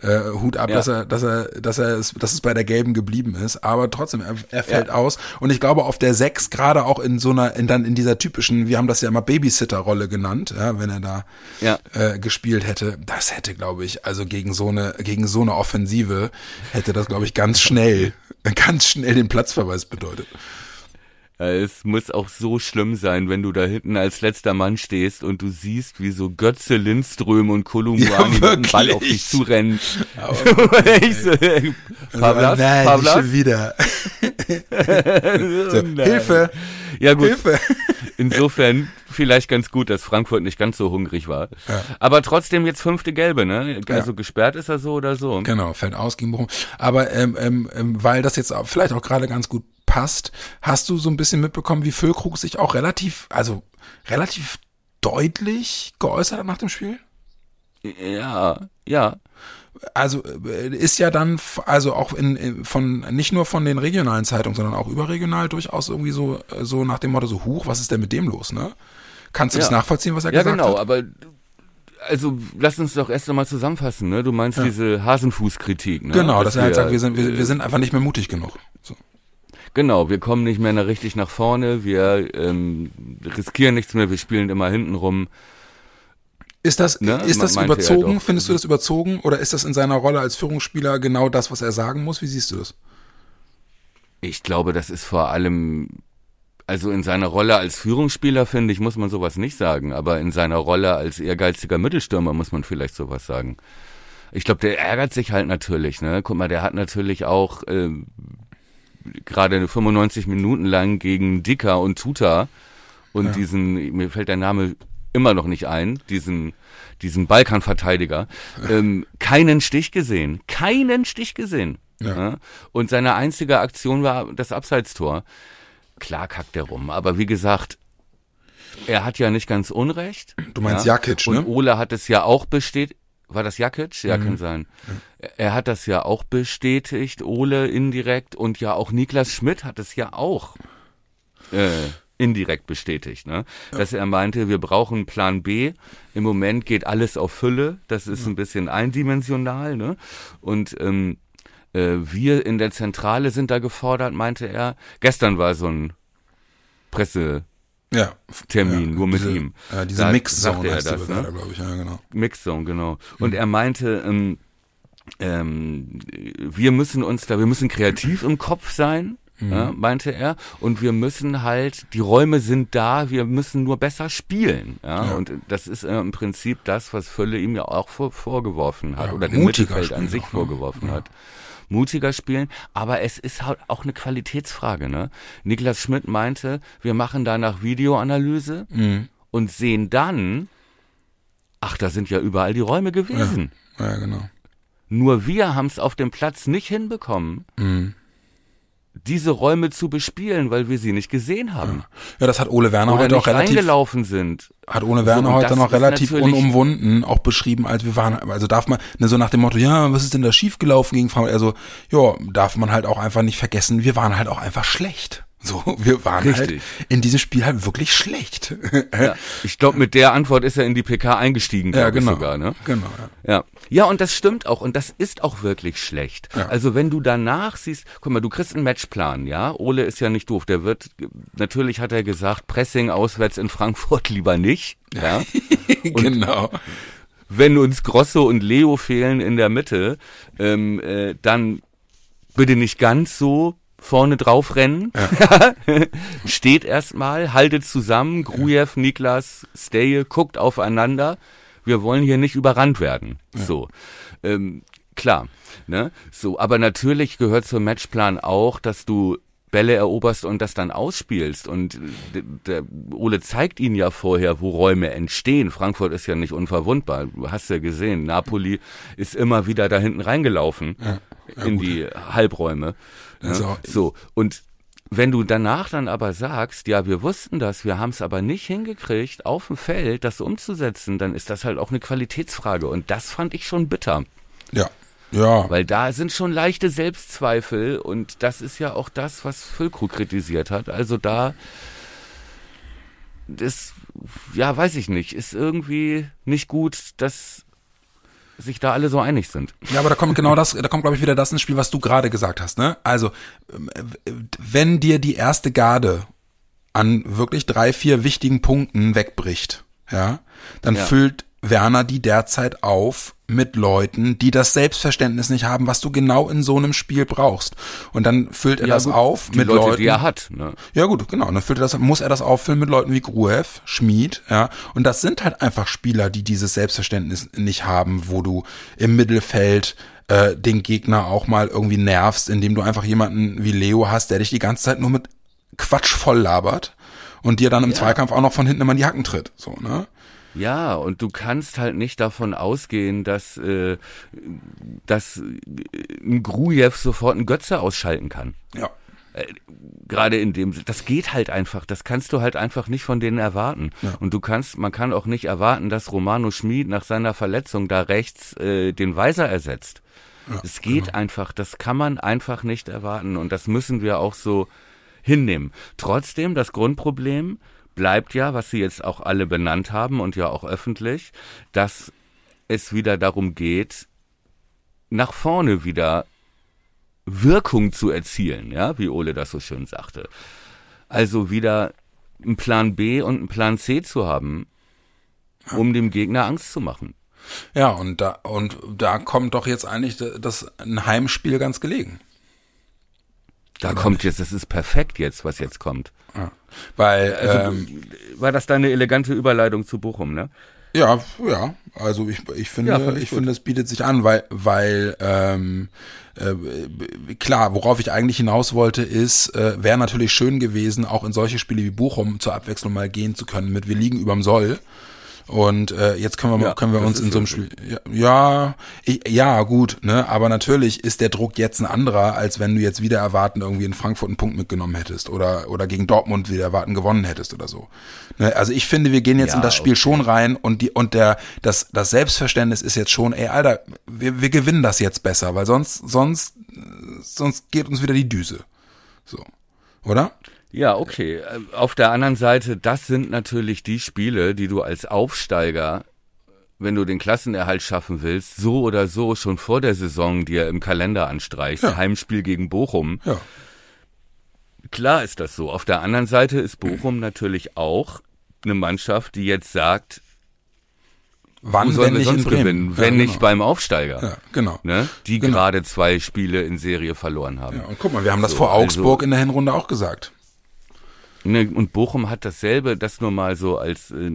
[SPEAKER 3] äh, Hut ab,
[SPEAKER 2] Ja.
[SPEAKER 3] dass er, dass er, dass er es, dass es bei der Gelben geblieben ist. Aber trotzdem, er, er fällt aus. Und ich glaube, auf der Sechs, gerade auch in so einer, in dann in dieser typischen, wir haben das ja immer Babysitter-Rolle genannt, ja, wenn er da
[SPEAKER 2] Ja.
[SPEAKER 3] äh, gespielt hätte, das hätte, glaube ich, also gegen so eine, gegen so eine Offensive hätte das, glaube ich, ganz schnell, ganz schnell den Platzverweis bedeutet.
[SPEAKER 2] Ja, Es muss auch so schlimm sein, wenn du da hinten als letzter Mann stehst und du siehst, wie so Götze, Lindström und Kolumbuani
[SPEAKER 3] Ja,
[SPEAKER 2] mit dem Ball auf dich zurennen.
[SPEAKER 3] Aber-
[SPEAKER 2] ich so, äh, Pavlas,
[SPEAKER 3] Also, nein,
[SPEAKER 2] Pavlas?
[SPEAKER 3] schon wieder. so,
[SPEAKER 2] Nein.
[SPEAKER 3] Hilfe,
[SPEAKER 2] Ja gut,
[SPEAKER 3] Hilfe.
[SPEAKER 2] insofern vielleicht ganz gut, dass Frankfurt nicht ganz so hungrig war.
[SPEAKER 3] Ja.
[SPEAKER 2] Aber trotzdem jetzt fünfte Gelbe, ne? Also
[SPEAKER 3] Ja.
[SPEAKER 2] gesperrt ist er so oder so.
[SPEAKER 3] Genau, fällt aus gegen Bochum. Aber ähm, ähm, ähm, weil das jetzt auch, vielleicht auch gerade ganz gut passt, hast du so ein bisschen mitbekommen, wie Füllkrug sich auch relativ, also relativ deutlich geäußert hat nach dem Spiel?
[SPEAKER 2] Ja, ja.
[SPEAKER 3] Also äh, ist ja dann, also auch in, in von nicht nur von den regionalen Zeitungen, sondern auch überregional durchaus irgendwie so äh, so nach dem Motto so huch, was ist denn mit dem los, ne? Kannst du
[SPEAKER 2] Ja.
[SPEAKER 3] das nachvollziehen, was er
[SPEAKER 2] Ja,
[SPEAKER 3] gesagt
[SPEAKER 2] genau,
[SPEAKER 3] hat?
[SPEAKER 2] aber also lass uns doch erst einmal zusammenfassen, ne? Du meinst diese Hasenfußkritik, ne?
[SPEAKER 3] Genau, dass er halt sagt, wir sind, wir,
[SPEAKER 2] äh,
[SPEAKER 3] wir sind einfach nicht mehr mutig genug. So.
[SPEAKER 2] Genau, wir kommen nicht mehr nach- richtig nach vorne, wir ähm, riskieren nichts mehr, wir spielen immer hinten rum.
[SPEAKER 3] Ist das,
[SPEAKER 2] Ne,
[SPEAKER 3] ist das
[SPEAKER 2] er
[SPEAKER 3] überzogen?
[SPEAKER 2] doch.
[SPEAKER 3] Findest du das überzogen? Oder ist das in seiner Rolle als Führungsspieler genau das, was er sagen muss? Wie siehst du das?
[SPEAKER 2] Ich glaube, das ist vor allem, also in seiner Rolle als Führungsspieler, finde ich, muss man sowas nicht sagen, aber in seiner Rolle als ehrgeiziger Mittelstürmer muss man vielleicht sowas sagen. Ich glaube, der ärgert sich halt natürlich, ne? Guck mal, der hat natürlich auch ähm, gerade 95 Minuten lang gegen Dicker und Tuta und
[SPEAKER 3] Ja.
[SPEAKER 2] diesen, mir fällt der Name immer noch nicht ein, diesen, diesen Balkanverteidiger, ähm, keinen Stich gesehen. Keinen Stich gesehen.
[SPEAKER 3] Ja.
[SPEAKER 2] Ja? Und seine einzige Aktion war das Abseitstor. Klar kackt er rum, aber wie gesagt, er hat ja nicht ganz Unrecht.
[SPEAKER 3] Du meinst
[SPEAKER 2] ja?
[SPEAKER 3] Jakic,
[SPEAKER 2] Und
[SPEAKER 3] ne?
[SPEAKER 2] Ole hat es ja auch bestätigt. War das Jakic? Ja,
[SPEAKER 3] Mhm.
[SPEAKER 2] kann sein. Er hat das ja auch bestätigt, Ole indirekt und ja auch Niklas Schmidt hat es ja auch äh, indirekt bestätigt, ne? Dass er meinte, wir brauchen Plan B. Im Moment geht alles auf Fülle. Das ist ein bisschen eindimensional, ne? Und ähm, äh, wir in der Zentrale sind da gefordert, meinte er. Gestern war so ein Pressetermin
[SPEAKER 3] Ja. ja,
[SPEAKER 2] nur mit
[SPEAKER 3] diese,
[SPEAKER 2] ihm.
[SPEAKER 3] Ja, diese
[SPEAKER 2] Da
[SPEAKER 3] Mixzone
[SPEAKER 2] er
[SPEAKER 3] heißt
[SPEAKER 2] das, ne?
[SPEAKER 3] Glaube ich. Ja, genau.
[SPEAKER 2] Mixzone, genau. Und er meinte, ähm, ähm, wir müssen uns da, wir müssen kreativ im Kopf sein, ja, meinte er, und wir müssen halt, die Räume sind da, wir müssen nur besser spielen. Ja,
[SPEAKER 3] Ja.
[SPEAKER 2] und das ist äh, im Prinzip das, was Völle ihm ja auch vor, vorgeworfen hat
[SPEAKER 3] Ja,
[SPEAKER 2] oder dem Mittelfeld an sich
[SPEAKER 3] auch, ne?
[SPEAKER 2] vorgeworfen hat. Mutiger spielen, aber es ist halt auch eine Qualitätsfrage, ne? Niklas Schmidt meinte, wir machen danach Videoanalyse
[SPEAKER 3] Mhm.
[SPEAKER 2] und sehen dann, ach, da sind ja überall die Räume gewesen.
[SPEAKER 3] Ja, genau.
[SPEAKER 2] Nur wir haben es auf dem Platz nicht hinbekommen,
[SPEAKER 3] Mhm.
[SPEAKER 2] Diese Räume zu bespielen, weil wir sie nicht gesehen haben.
[SPEAKER 3] Ja, das hat Ole Werner
[SPEAKER 2] Oder
[SPEAKER 3] heute auch relativ,
[SPEAKER 2] reingelaufen sind.
[SPEAKER 3] hat Ole Werner
[SPEAKER 2] und
[SPEAKER 3] heute noch relativ unumwunden auch beschrieben, als wir waren, also darf man, ne, so nach dem Motto, ja, was ist denn da schiefgelaufen gegen Frankfurt? Also, ja, darf man halt auch einfach nicht vergessen, wir waren halt auch einfach schlecht. So, wir waren halt
[SPEAKER 2] Richtig.
[SPEAKER 3] in diesem Spiel halt wirklich schlecht.
[SPEAKER 2] Ja. Ich glaube, mit der Antwort ist er in die PK eingestiegen,
[SPEAKER 3] ja, genau.
[SPEAKER 2] ich sogar. Ne?
[SPEAKER 3] Genau, ja.
[SPEAKER 2] Ja. ja, und das stimmt auch. Und das ist auch wirklich schlecht.
[SPEAKER 3] Ja.
[SPEAKER 2] Also wenn du danach siehst, guck mal, du kriegst einen Matchplan, ja. Ole ist ja nicht doof. Der wird, natürlich hat er gesagt, Pressing auswärts in Frankfurt lieber nicht. Ja.
[SPEAKER 3] genau.
[SPEAKER 2] wenn uns Grosso und Leo fehlen in der Mitte, ähm, äh, dann bitte nicht ganz so vorne drauf rennen. Steht erstmal, haltet zusammen, Grujew, Niklas, Steje, guckt aufeinander. Wir wollen hier nicht überrannt werden. So. Ähm, klar. Ne? So, aber natürlich gehört zum Matchplan auch, dass du Bälle eroberst und das dann ausspielst. Und äh, der Ole zeigt ihnen ja vorher, wo Räume entstehen. Frankfurt ist ja nicht unverwundbar. Du hast ja gesehen, Napoli ist immer wieder da hinten reingelaufen in die Halbräume. Ne?
[SPEAKER 3] Also-
[SPEAKER 2] so, und wenn du danach dann aber sagst, ja, wir wussten das, wir haben es aber nicht hingekriegt, auf dem Feld das umzusetzen, dann ist das halt auch eine Qualitätsfrage. Und das fand ich schon bitter.
[SPEAKER 3] Ja. Ja.
[SPEAKER 2] Weil da sind schon leichte Selbstzweifel und das ist ja auch das, was Füllkrug kritisiert hat. Also da, das, ja, weiß ich nicht, ist irgendwie nicht gut, dass sich da alle so einig sind.
[SPEAKER 3] Ja, aber da kommt genau das, da kommt, glaube ich, wieder das ins Spiel, was du gerade gesagt hast, ne? Also, ähm, äh, wenn dir die erste Garde an wirklich drei, vier wichtigen Punkten wegbricht, ja, dann
[SPEAKER 2] Ja.
[SPEAKER 3] füllt Werner die derzeit auf mit Leuten, die das Selbstverständnis nicht haben, was du genau in so einem Spiel brauchst. Und dann füllt er das
[SPEAKER 2] gut,
[SPEAKER 3] auf mit
[SPEAKER 2] Leute,
[SPEAKER 3] Leuten.
[SPEAKER 2] die er hat. Ne?
[SPEAKER 3] Ja gut, genau. Dann füllt er das, muss er das auffüllen mit Leuten wie Gruev, Schmid, ja. Und das sind halt einfach Spieler, die dieses Selbstverständnis nicht haben, wo du im Mittelfeld äh, den Gegner auch mal irgendwie nervst, indem du einfach jemanden wie Leo hast, der dich die ganze Zeit nur mit Quatsch voll labert und dir dann im Zweikampf auch noch von hinten immer in die Hacken tritt. So, ne?
[SPEAKER 2] Ja, und du kannst halt nicht davon ausgehen, dass, äh, dass ein Grujew sofort einen Götze ausschalten kann.
[SPEAKER 3] Ja.
[SPEAKER 2] Äh, Gerade in dem, das geht halt einfach. Das kannst du halt einfach nicht von denen erwarten.
[SPEAKER 3] Ja.
[SPEAKER 2] Und du kannst, man kann auch nicht erwarten, dass Romano Schmid nach seiner Verletzung da rechts äh, den Weiser ersetzt. Es geht einfach, das kann man einfach nicht erwarten und das müssen wir auch so hinnehmen. Trotzdem, das Grundproblem bleibt ja, was Sie jetzt auch alle benannt haben und ja auch öffentlich, dass es wieder darum geht, nach vorne wieder Wirkung zu erzielen, ja, wie Ole das so schön sagte. Also wieder einen Plan B und einen Plan C zu haben, um dem Gegner Angst zu machen.
[SPEAKER 3] Ja, und da, und da kommt doch jetzt eigentlich das, ein Heimspiel ganz gelegen.
[SPEAKER 2] Da kommt jetzt, das ist perfekt jetzt, was jetzt kommt.
[SPEAKER 3] Ja. Weil,
[SPEAKER 2] Also,
[SPEAKER 3] ähm,
[SPEAKER 2] war das deine elegante Überleitung zu Bochum, ne?
[SPEAKER 3] Ja, ja. Also ich, ich finde,
[SPEAKER 2] Ja,
[SPEAKER 3] ich,
[SPEAKER 2] ich
[SPEAKER 3] finde, es bietet sich an, weil, weil ähm, äh, klar, worauf ich eigentlich hinaus wollte, ist, äh, wäre natürlich schön gewesen, auch in solche Spiele wie Bochum zur Abwechslung mal gehen zu können. Mit wir liegen überm Soll. Und äh, jetzt können wir,
[SPEAKER 2] Ja,
[SPEAKER 3] können wir uns in so einem. Spiel. Ja, ja, ich, ja, gut, ne? Aber natürlich ist der Druck jetzt ein anderer, als wenn du jetzt wieder erwarten irgendwie in Frankfurt einen Punkt mitgenommen hättest oder oder gegen Dortmund wieder erwarten gewonnen hättest oder so. Ne? Also ich finde, wir gehen jetzt
[SPEAKER 2] Ja,
[SPEAKER 3] in das Spiel
[SPEAKER 2] okay.
[SPEAKER 3] schon rein und die und der das das Selbstverständnis ist jetzt schon, ey Alter, wir, wir gewinnen das jetzt besser, weil sonst sonst sonst geht uns wieder die Düse. So. Oder?
[SPEAKER 2] Ja, okay. Äh, Auf der anderen Seite, das sind natürlich die Spiele, die du als Aufsteiger, wenn du den Klassenerhalt schaffen willst, so oder so schon vor der Saison dir im Kalender anstreichst.
[SPEAKER 3] Ja.
[SPEAKER 2] Heimspiel gegen Bochum.
[SPEAKER 3] Ja.
[SPEAKER 2] Klar ist das so. Auf der anderen Seite ist Bochum natürlich auch eine Mannschaft, die jetzt sagt,
[SPEAKER 3] Wann
[SPEAKER 2] wo sollen wir sonst gewinnen,
[SPEAKER 3] Ja,
[SPEAKER 2] wenn
[SPEAKER 3] genau.
[SPEAKER 2] nicht beim Aufsteiger,
[SPEAKER 3] Ja, genau.
[SPEAKER 2] ne? die
[SPEAKER 3] Genau.
[SPEAKER 2] gerade zwei Spiele in Serie verloren haben.
[SPEAKER 3] Ja, und guck mal, wir haben das
[SPEAKER 2] So,
[SPEAKER 3] vor Augsburg
[SPEAKER 2] also-
[SPEAKER 3] in der Hinrunde auch gesagt.
[SPEAKER 2] Ne, und Bochum hat dasselbe, das nur mal so als äh,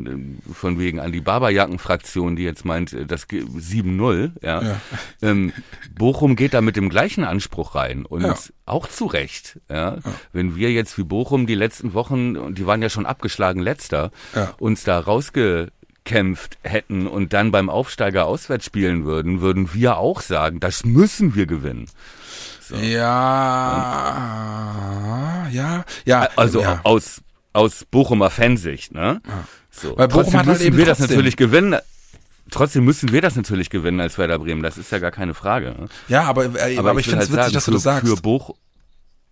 [SPEAKER 2] von wegen an die Barberjacken-Fraktion, die jetzt meint, äh, das ge- 7-0, ja.
[SPEAKER 3] Ja.
[SPEAKER 2] Ähm, Bochum geht da mit dem gleichen Anspruch rein und
[SPEAKER 3] Ja.
[SPEAKER 2] auch zu Recht, ja. Wenn wir jetzt wie Bochum die letzten Wochen, und die waren ja schon abgeschlagen letzter,
[SPEAKER 3] Ja.
[SPEAKER 2] uns da rausgekämpft hätten und dann beim Aufsteiger auswärts spielen würden, würden wir auch sagen, das müssen wir gewinnen.
[SPEAKER 3] Ja, ja, ja.
[SPEAKER 2] Also
[SPEAKER 3] ja.
[SPEAKER 2] aus, aus Bochumer Fansicht, ne? So.
[SPEAKER 3] Weil Bochum
[SPEAKER 2] trotzdem
[SPEAKER 3] hat halt
[SPEAKER 2] müssen wir das natürlich gewinnen. Trotzdem müssen wir das natürlich gewinnen als Werder Bremen. Das ist ja gar keine Frage. Ne?
[SPEAKER 3] ja, aber, äh, aber, ich
[SPEAKER 2] will
[SPEAKER 3] finde es
[SPEAKER 2] halt
[SPEAKER 3] witzig,
[SPEAKER 2] sagen,
[SPEAKER 3] dass du das sagst.
[SPEAKER 2] Für Boch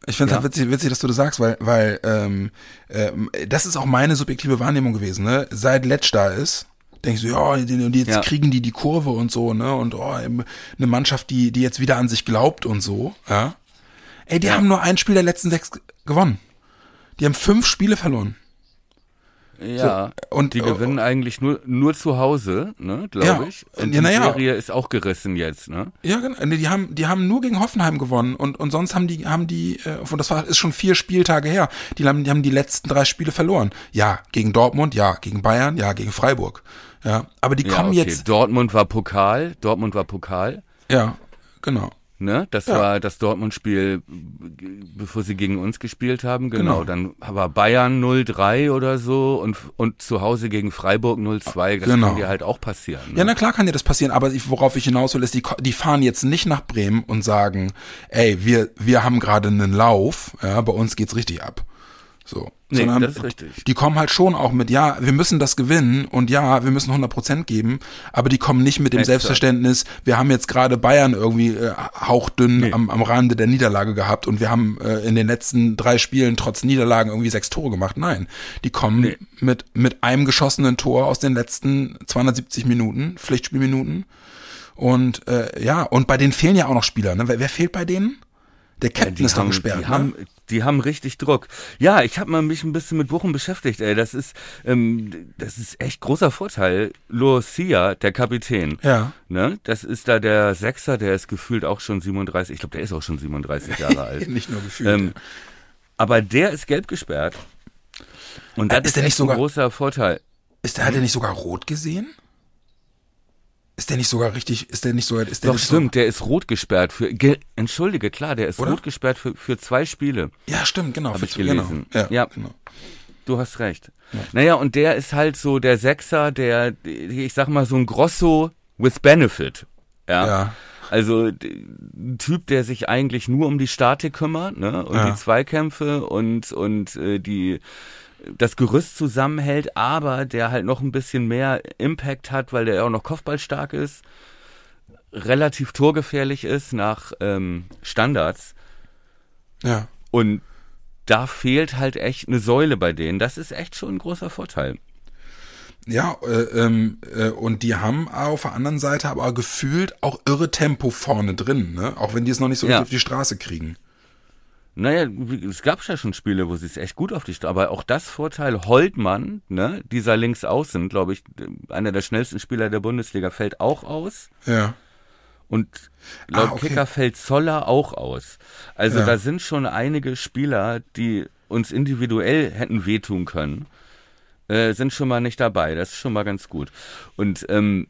[SPEAKER 3] Ich finde es
[SPEAKER 2] Ja.
[SPEAKER 3] halt witzig, witzig, dass du das sagst, weil, weil ähm, ähm, das ist auch meine subjektive Wahrnehmung gewesen. Ne? Seit Letsch da ist, denkst du, ja, die jetzt
[SPEAKER 2] Ja.
[SPEAKER 3] kriegen die die Kurve und so, ne? Und oh, eine Mannschaft, die die jetzt wieder an sich glaubt und so. Ja. Ey, die haben nur ein Spiel der letzten sechs gewonnen. Die haben fünf Spiele verloren.
[SPEAKER 2] ja,
[SPEAKER 3] So, und-
[SPEAKER 2] die gewinnen eigentlich nur nur zu Hause, ne, glaube
[SPEAKER 3] Ja,
[SPEAKER 2] ich. Und
[SPEAKER 3] ja,
[SPEAKER 2] die
[SPEAKER 3] ja.
[SPEAKER 2] Serie ist auch gerissen jetzt, ne?
[SPEAKER 3] Ja, genau. Die haben, die haben nur gegen Hoffenheim gewonnen und, und sonst haben die, haben die, äh, und das war, ist schon vier Spieltage her. Die haben, die haben die letzten drei Spiele verloren. Ja, gegen Dortmund, ja, gegen Bayern, ja, gegen Freiburg. Ja, aber die
[SPEAKER 2] Ja,
[SPEAKER 3] kommen
[SPEAKER 2] okay.
[SPEAKER 3] jetzt,
[SPEAKER 2] Dortmund war Pokal, Dortmund war Pokal.
[SPEAKER 3] ja, genau.
[SPEAKER 2] Ne? Das
[SPEAKER 3] Ja.
[SPEAKER 2] war das Dortmund-Spiel, bevor sie gegen uns gespielt haben. Genau.
[SPEAKER 3] Genau.
[SPEAKER 2] Dann war Bayern 0-3 oder so und, und zu Hause gegen Freiburg 0-2. Das
[SPEAKER 3] Genau.
[SPEAKER 2] kann dir halt auch passieren. Ne?
[SPEAKER 3] Ja, na klar kann dir das passieren, aber ich, worauf ich hinaus will, ist, die, die fahren jetzt nicht nach Bremen und sagen, ey, wir, wir haben gerade einen Lauf, ja, bei uns geht's richtig ab. So.
[SPEAKER 2] Nee,
[SPEAKER 3] Sondern
[SPEAKER 2] das ist richtig.
[SPEAKER 3] Die kommen halt schon auch mit, ja, wir müssen das gewinnen und ja, wir müssen 100 Prozent geben, aber die kommen nicht mit dem
[SPEAKER 2] Exakt.
[SPEAKER 3] Selbstverständnis, wir haben jetzt gerade Bayern irgendwie äh, hauchdünn
[SPEAKER 2] Nee.
[SPEAKER 3] am, am Rande der Niederlage gehabt und wir haben äh, in den letzten drei Spielen trotz Niederlagen irgendwie sechs Tore gemacht. Nein, die kommen
[SPEAKER 2] Nee.
[SPEAKER 3] mit, mit einem geschossenen Tor aus den letzten 270 Minuten, Pflichtspielminuten. Und äh, ja, und bei denen fehlen ja auch noch Spieler. Ne? Wer, wer fehlt bei denen? Der Captain
[SPEAKER 2] die
[SPEAKER 3] ist doch
[SPEAKER 2] haben,
[SPEAKER 3] gesperrt.
[SPEAKER 2] Die
[SPEAKER 3] ne?
[SPEAKER 2] haben, die haben richtig Druck. Ja, ich habe mich ein bisschen mit Bochum beschäftigt. Ey, das ist, ähm, das ist echt großer Vorteil. Lucia, der Kapitän.
[SPEAKER 3] Ja.
[SPEAKER 2] Ne? Das ist da der Sechser, der ist gefühlt auch schon 37. Ich glaube, der ist auch schon 37 Jahre alt.
[SPEAKER 3] Nicht nur gefühlt.
[SPEAKER 2] Ähm, aber der ist gelb gesperrt. Und das
[SPEAKER 3] Äh, ist
[SPEAKER 2] ist,
[SPEAKER 3] der nicht
[SPEAKER 2] echt ein
[SPEAKER 3] sogar-
[SPEAKER 2] großer Vorteil.
[SPEAKER 3] Ist der, hat er nicht sogar rot gesehen? Ist der nicht sogar richtig, ist der nicht sogar, ist der
[SPEAKER 2] Doch
[SPEAKER 3] nicht
[SPEAKER 2] stimmt, der ist rot gesperrt für. Ge, entschuldige, klar, der ist
[SPEAKER 3] Oder?
[SPEAKER 2] rot gesperrt für, für zwei Spiele.
[SPEAKER 3] Ja, stimmt, genau. Für
[SPEAKER 2] ich
[SPEAKER 3] zwei-
[SPEAKER 2] gelesen.
[SPEAKER 3] Genau. Ja,
[SPEAKER 2] Ja.
[SPEAKER 3] genau.
[SPEAKER 2] Du hast recht. Ja. Naja, und der ist halt so der Sechser, der, ich sag mal, so ein Grosso with Benefit. Ja. ja. Also ein Typ, der sich eigentlich nur um die Statik kümmert, ne? Und ja. die Zweikämpfe und, und äh, die das Gerüst zusammenhält, aber der halt noch ein bisschen mehr Impact hat, weil der auch noch kopfballstark ist, relativ torgefährlich ist nach ähm, Standards.
[SPEAKER 3] Ja.
[SPEAKER 2] Und da fehlt halt echt eine Säule bei denen. Das ist echt schon ein großer Vorteil.
[SPEAKER 3] Ja, äh, ähm, äh, und die haben auf der anderen Seite aber gefühlt auch irre Tempo vorne drin, ne? Auch wenn die es noch nicht so ja. auf die Straße kriegen.
[SPEAKER 2] Naja, es gab ja schon Spiele, wo sie es echt gut auf die Straße, aber auch das Vorteil, Holtmann, ne, dieser links außen, glaube ich, einer der schnellsten Spieler der Bundesliga, fällt auch aus.
[SPEAKER 3] Ja.
[SPEAKER 2] Und laut ah, okay. Kicker fällt Zoller auch aus. Also ja. da sind schon einige Spieler, die uns individuell hätten wehtun können, äh, sind schon mal nicht dabei. Das ist schon mal ganz gut. Und ähm,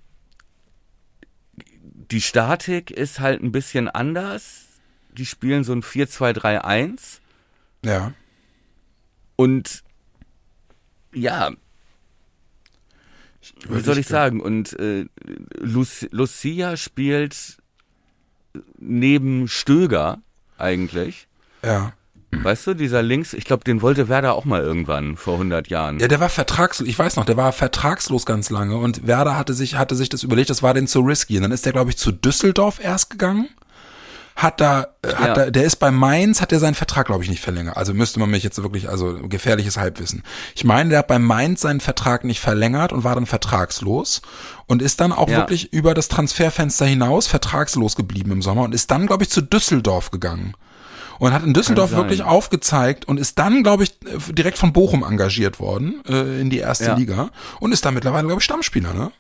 [SPEAKER 2] die Statik ist halt ein bisschen anders. Die spielen so ein 4-2-3-1.
[SPEAKER 3] Ja.
[SPEAKER 2] Und ja, wie soll ich sagen? Und äh, Lucia spielt neben Stöger eigentlich.
[SPEAKER 3] Ja.
[SPEAKER 2] Weißt du, dieser Links, ich glaube, den wollte Werder auch mal irgendwann vor 100 Jahren.
[SPEAKER 3] Ja, der war vertragslos, ich weiß noch, der war vertragslos ganz lange und Werder hatte sich, hatte sich das überlegt, das war denn zu risky. Und dann ist der, glaube ich, zu Düsseldorf erst gegangen hat da, äh, hat ja. da, der ist bei Mainz, hat er seinen Vertrag, glaube ich, nicht verlängert. Also müsste man mich jetzt wirklich, also gefährliches Halbwissen. Ich meine, der hat bei Mainz seinen Vertrag nicht verlängert und war dann vertragslos und ist dann auch ja. wirklich über das Transferfenster hinaus vertragslos geblieben im Sommer und ist dann, glaube ich, zu Düsseldorf gegangen. Und hat in Düsseldorf wirklich aufgezeigt und ist dann, glaube ich, direkt von Bochum engagiert worden äh, in die erste ja. Liga und ist da mittlerweile, glaube ich, Stammspieler, ne?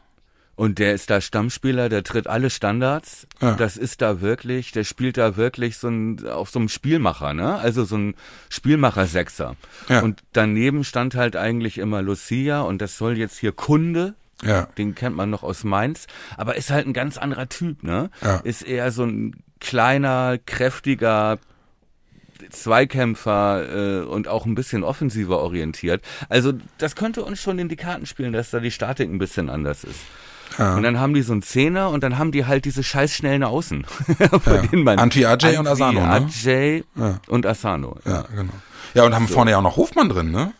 [SPEAKER 2] Und der ist da Stammspieler, der tritt alle Standards. Ja. Das ist da wirklich, der spielt da wirklich so ein, auf so einem Spielmacher, ne? Also so ein Spielmacher-Sechser. Ja. Und daneben stand halt eigentlich immer Lucia und das soll jetzt hier Kunde. Ja. Den kennt man noch aus Mainz. Aber ist halt ein ganz anderer Typ, ne? Ja. Ist eher so ein kleiner, kräftiger, Zweikämpfer äh, und auch ein bisschen offensiver orientiert. Also das könnte uns schon in die Karten spielen, dass da die Statik ein bisschen anders ist. Ja. Und dann haben die so einen Zehner und dann haben die halt diese scheiß schnellen Außen.
[SPEAKER 3] ja. Anti-Ajay und Asano, ne?
[SPEAKER 2] Ajay ja. und Asano.
[SPEAKER 3] Ja. ja, genau. Ja, und haben so. vorne ja auch noch Hofmann drin, ne?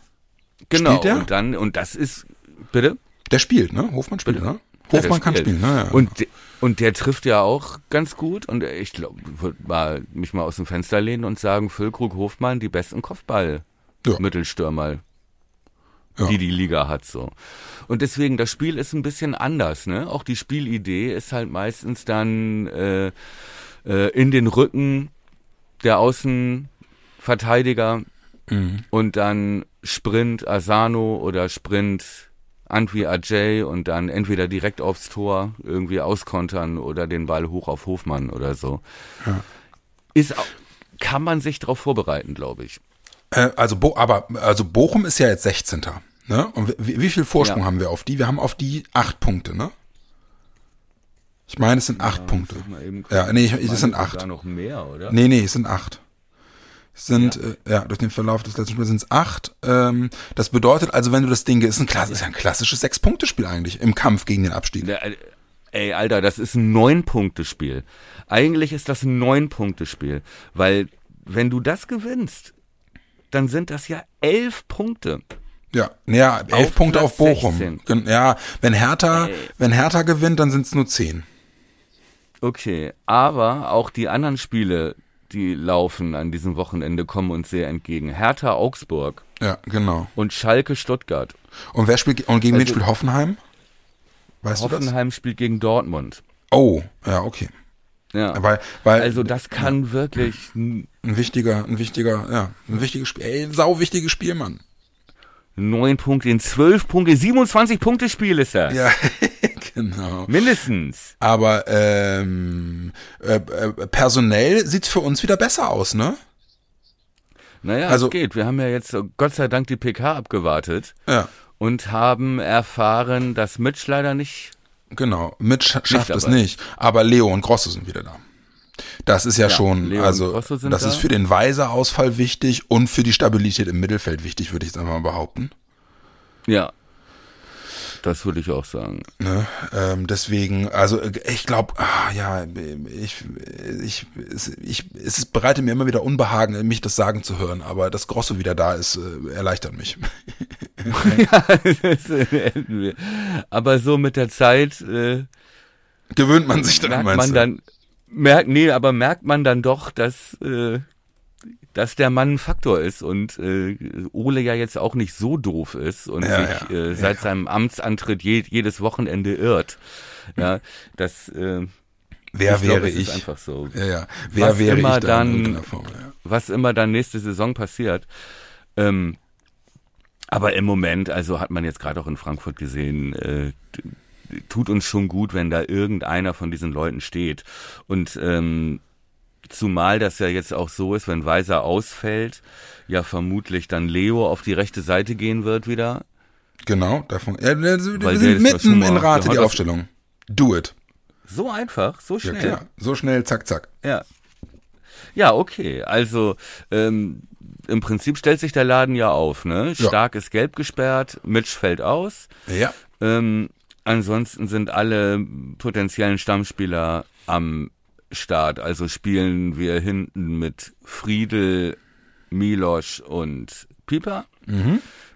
[SPEAKER 2] Genau. Spielt der? Und dann, und das ist, bitte?
[SPEAKER 3] Der spielt, ne? Hofmann spielt, bitte? ne? Hofmann kann spielen, ne?
[SPEAKER 2] Und, und der trifft ja auch ganz gut. Und ich glaube, würde mal mich mal aus dem Fenster lehnen und sagen, Füllkrug, Hofmann, die besten Kopfball-Mittelstürmer ja. Die die Liga hat so. Und deswegen, das Spiel ist ein bisschen anders, ne? Auch die Spielidee ist halt meistens dann äh, äh, in den Rücken der Außenverteidiger mhm. und dann Sprint Asano oder Sprint Antwi Ajay und dann entweder direkt aufs Tor irgendwie auskontern oder den Ball hoch auf Hofmann oder so. Ja. Ist kann man sich darauf vorbereiten, glaube ich.
[SPEAKER 3] Äh, also, Bo aber also Bochum ist ja jetzt 16. Ne? Und wie, wie viel Vorsprung ja. haben wir auf die? Wir haben auf die acht Punkte, ne? Ich meine, es sind acht ja, Punkte. Ja, nee, ich, es sind acht.
[SPEAKER 2] noch mehr, oder?
[SPEAKER 3] Nee, nee, es sind acht. Es sind, ja. Äh, ja, durch den Verlauf des letzten Spiels sind es acht. Ähm, das bedeutet also, wenn du das Ding, ist ein, klass ist ein klassisches Sechs-Punkte-Spiel eigentlich im Kampf gegen den Abstieg.
[SPEAKER 2] Äh, ey, Alter, das ist ein Neun-Punkte-Spiel. Eigentlich ist das ein Neun-Punkte-Spiel, weil wenn du das gewinnst, dann sind das ja elf Punkte.
[SPEAKER 3] Ja, ja, elf auf Punkte Platz auf Bochum. 16. Ja, wenn Hertha, Ey. wenn Hertha gewinnt, dann sind es nur zehn.
[SPEAKER 2] Okay, aber auch die anderen Spiele, die laufen an diesem Wochenende, kommen uns sehr entgegen. Hertha Augsburg.
[SPEAKER 3] Ja, genau.
[SPEAKER 2] Und Schalke Stuttgart.
[SPEAKER 3] Und wer spielt und gegen also, wen spielt Hoffenheim?
[SPEAKER 2] Weißt Hoffenheim spielt gegen Dortmund.
[SPEAKER 3] Oh, ja, okay.
[SPEAKER 2] Ja. Weil, weil, also das kann ja, wirklich
[SPEAKER 3] ein wichtiger, ein wichtiger, ja, ein wichtiges Spiel, ey, ein sau wichtiges Spiel, Mann.
[SPEAKER 2] Neun Punkte in zwölf Punkte, 27 Punkte Spiel ist das.
[SPEAKER 3] Ja, genau.
[SPEAKER 2] Mindestens.
[SPEAKER 3] Aber ähm, äh, äh, personell sieht's für uns wieder besser aus, ne?
[SPEAKER 2] Naja, also, es geht. Wir haben ja jetzt Gott sei Dank die PK abgewartet.
[SPEAKER 3] Ja.
[SPEAKER 2] Und haben erfahren, dass Mitch leider nicht.
[SPEAKER 3] Genau, Mitch schafft es nicht. Aber Leo und Grosse sind wieder da. Das ist ja,
[SPEAKER 2] Ja,
[SPEAKER 3] schon,
[SPEAKER 2] Leo
[SPEAKER 3] also
[SPEAKER 2] Grosso
[SPEAKER 3] das
[SPEAKER 2] da.
[SPEAKER 3] ist für den Weiser-Ausfall wichtig und für die Stabilität im Mittelfeld wichtig, würde ich jetzt mal behaupten.
[SPEAKER 2] Ja. Das würde ich auch sagen.
[SPEAKER 3] Ne? Ähm, deswegen, also äh, ich glaube, ah, ja, ich, ich, es, ich, es bereitet mir immer wieder Unbehagen, mich das sagen zu hören, aber dass Grosso wieder da ist, äh, erleichtert mich.
[SPEAKER 2] Das enden wir. Aber so mit der Zeit äh,
[SPEAKER 3] Gewöhnt man sich daran,
[SPEAKER 2] merkt man
[SPEAKER 3] du?
[SPEAKER 2] dann, merkt, nee, aber merkt man dann doch, dass, äh, dass der Mann ein Faktor ist und äh, Ole ja jetzt auch nicht so doof ist und
[SPEAKER 3] Ja,
[SPEAKER 2] sich
[SPEAKER 3] ja,
[SPEAKER 2] äh, seit
[SPEAKER 3] ja.
[SPEAKER 2] seinem Amtsantritt je, jedes Wochenende irrt. Ja, das äh,
[SPEAKER 3] Wer
[SPEAKER 2] ich glaub,
[SPEAKER 3] wäre
[SPEAKER 2] ist
[SPEAKER 3] ich?
[SPEAKER 2] einfach so.
[SPEAKER 3] Ja, ja. Wer
[SPEAKER 2] Was
[SPEAKER 3] wäre
[SPEAKER 2] immer
[SPEAKER 3] ich
[SPEAKER 2] dann-
[SPEAKER 3] irgendeiner Form? Ja.
[SPEAKER 2] was immer dann nächste Saison passiert. Ähm, aber im Moment, also hat man jetzt gerade auch in Frankfurt gesehen, äh, tut uns schon gut, wenn da irgendeiner von diesen Leuten steht. Und ähm, zumal das ja jetzt auch so ist, wenn Weiser ausfällt, ja vermutlich dann Leo auf die rechte Seite gehen wird wieder.
[SPEAKER 3] Genau, davon. Ja, wir sind
[SPEAKER 2] ja schon
[SPEAKER 3] mitten in Rate die Aufstellung. Do it.
[SPEAKER 2] So einfach, so
[SPEAKER 3] Ja,
[SPEAKER 2] schnell.
[SPEAKER 3] klar. So schnell, zack, zack.
[SPEAKER 2] Ja. Ja, okay. Also ähm, im Prinzip stellt sich der Laden ja auf, ne?
[SPEAKER 3] Ja.
[SPEAKER 2] Stark ist gelb gesperrt, Mitch fällt aus.
[SPEAKER 3] Ja.
[SPEAKER 2] Ähm, ansonsten sind alle potenziellen Stammspieler am Start. Also spielen wir hinten mit Friedel, Milosch und Pieper.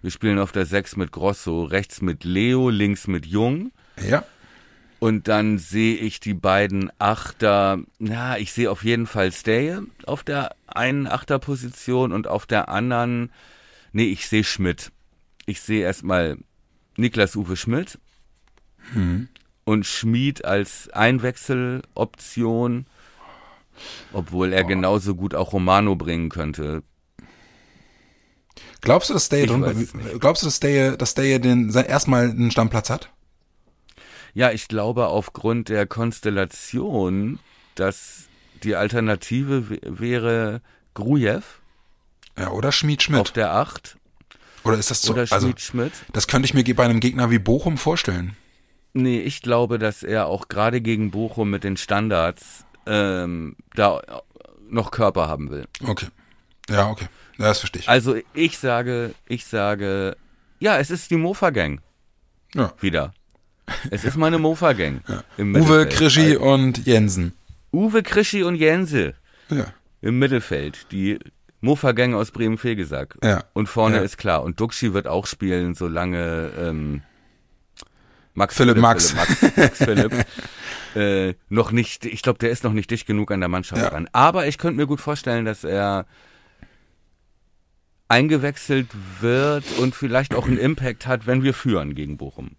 [SPEAKER 2] Wir spielen auf der 6 mit Grosso, rechts mit Leo, links mit Jung.
[SPEAKER 3] Ja.
[SPEAKER 2] Und dann sehe ich die beiden Achter, na, ich sehe auf jeden Fall Stay auf der einen Achterposition und auf der anderen, nee, ich sehe Schmidt. Ich sehe erstmal Niklas Uwe Schmidt und Schmid als Einwechseloption, obwohl er genauso gut auch Romano bringen könnte.
[SPEAKER 3] Glaubst du, dass
[SPEAKER 2] Ich
[SPEAKER 3] drin, glaubst du, dass Stay, dass Stay den, erstmal einen Stammplatz hat?
[SPEAKER 2] Ja, ich glaube aufgrund der Konstellation, dass die Alternative wäre Grujew
[SPEAKER 3] Ja, oder Schmied
[SPEAKER 2] auf
[SPEAKER 3] Schmidt.
[SPEAKER 2] der 8
[SPEAKER 3] Oder ist das so?
[SPEAKER 2] oder
[SPEAKER 3] Also,
[SPEAKER 2] Schmied Schmidt.
[SPEAKER 3] das könnte ich mir bei einem Gegner wie Bochum vorstellen.
[SPEAKER 2] Nee, ich glaube, dass er auch gerade gegen Bochum mit den Standards ähm, da noch Körper haben will.
[SPEAKER 3] Okay. Ja, okay. Ja, das verstehe ich.
[SPEAKER 2] Also ich sage, ich sage, ja, es ist die Mofa-Gang
[SPEAKER 3] Ja.
[SPEAKER 2] wieder. Es ist meine Mofa-Gang. im
[SPEAKER 3] Uwe. Krischi und Jensen.
[SPEAKER 2] Uwe, Krischi und Jense
[SPEAKER 3] Ja.
[SPEAKER 2] im Mittelfeld. Die Mofa-Gang aus Bremen-Fegesack.
[SPEAKER 3] Ja.
[SPEAKER 2] Und vorne
[SPEAKER 3] Ja.
[SPEAKER 2] ist klar. Und Duxi wird auch spielen, solange ähm, Max
[SPEAKER 3] Philipp Max.
[SPEAKER 2] Philipp, Max, Max Philipp äh, noch nicht, ich glaube, der ist noch nicht dicht genug an der Mannschaft
[SPEAKER 3] Ja.
[SPEAKER 2] dran. Aber ich könnte mir gut vorstellen, dass er eingewechselt wird und vielleicht auch einen Impact hat, wenn wir führen gegen Bochum.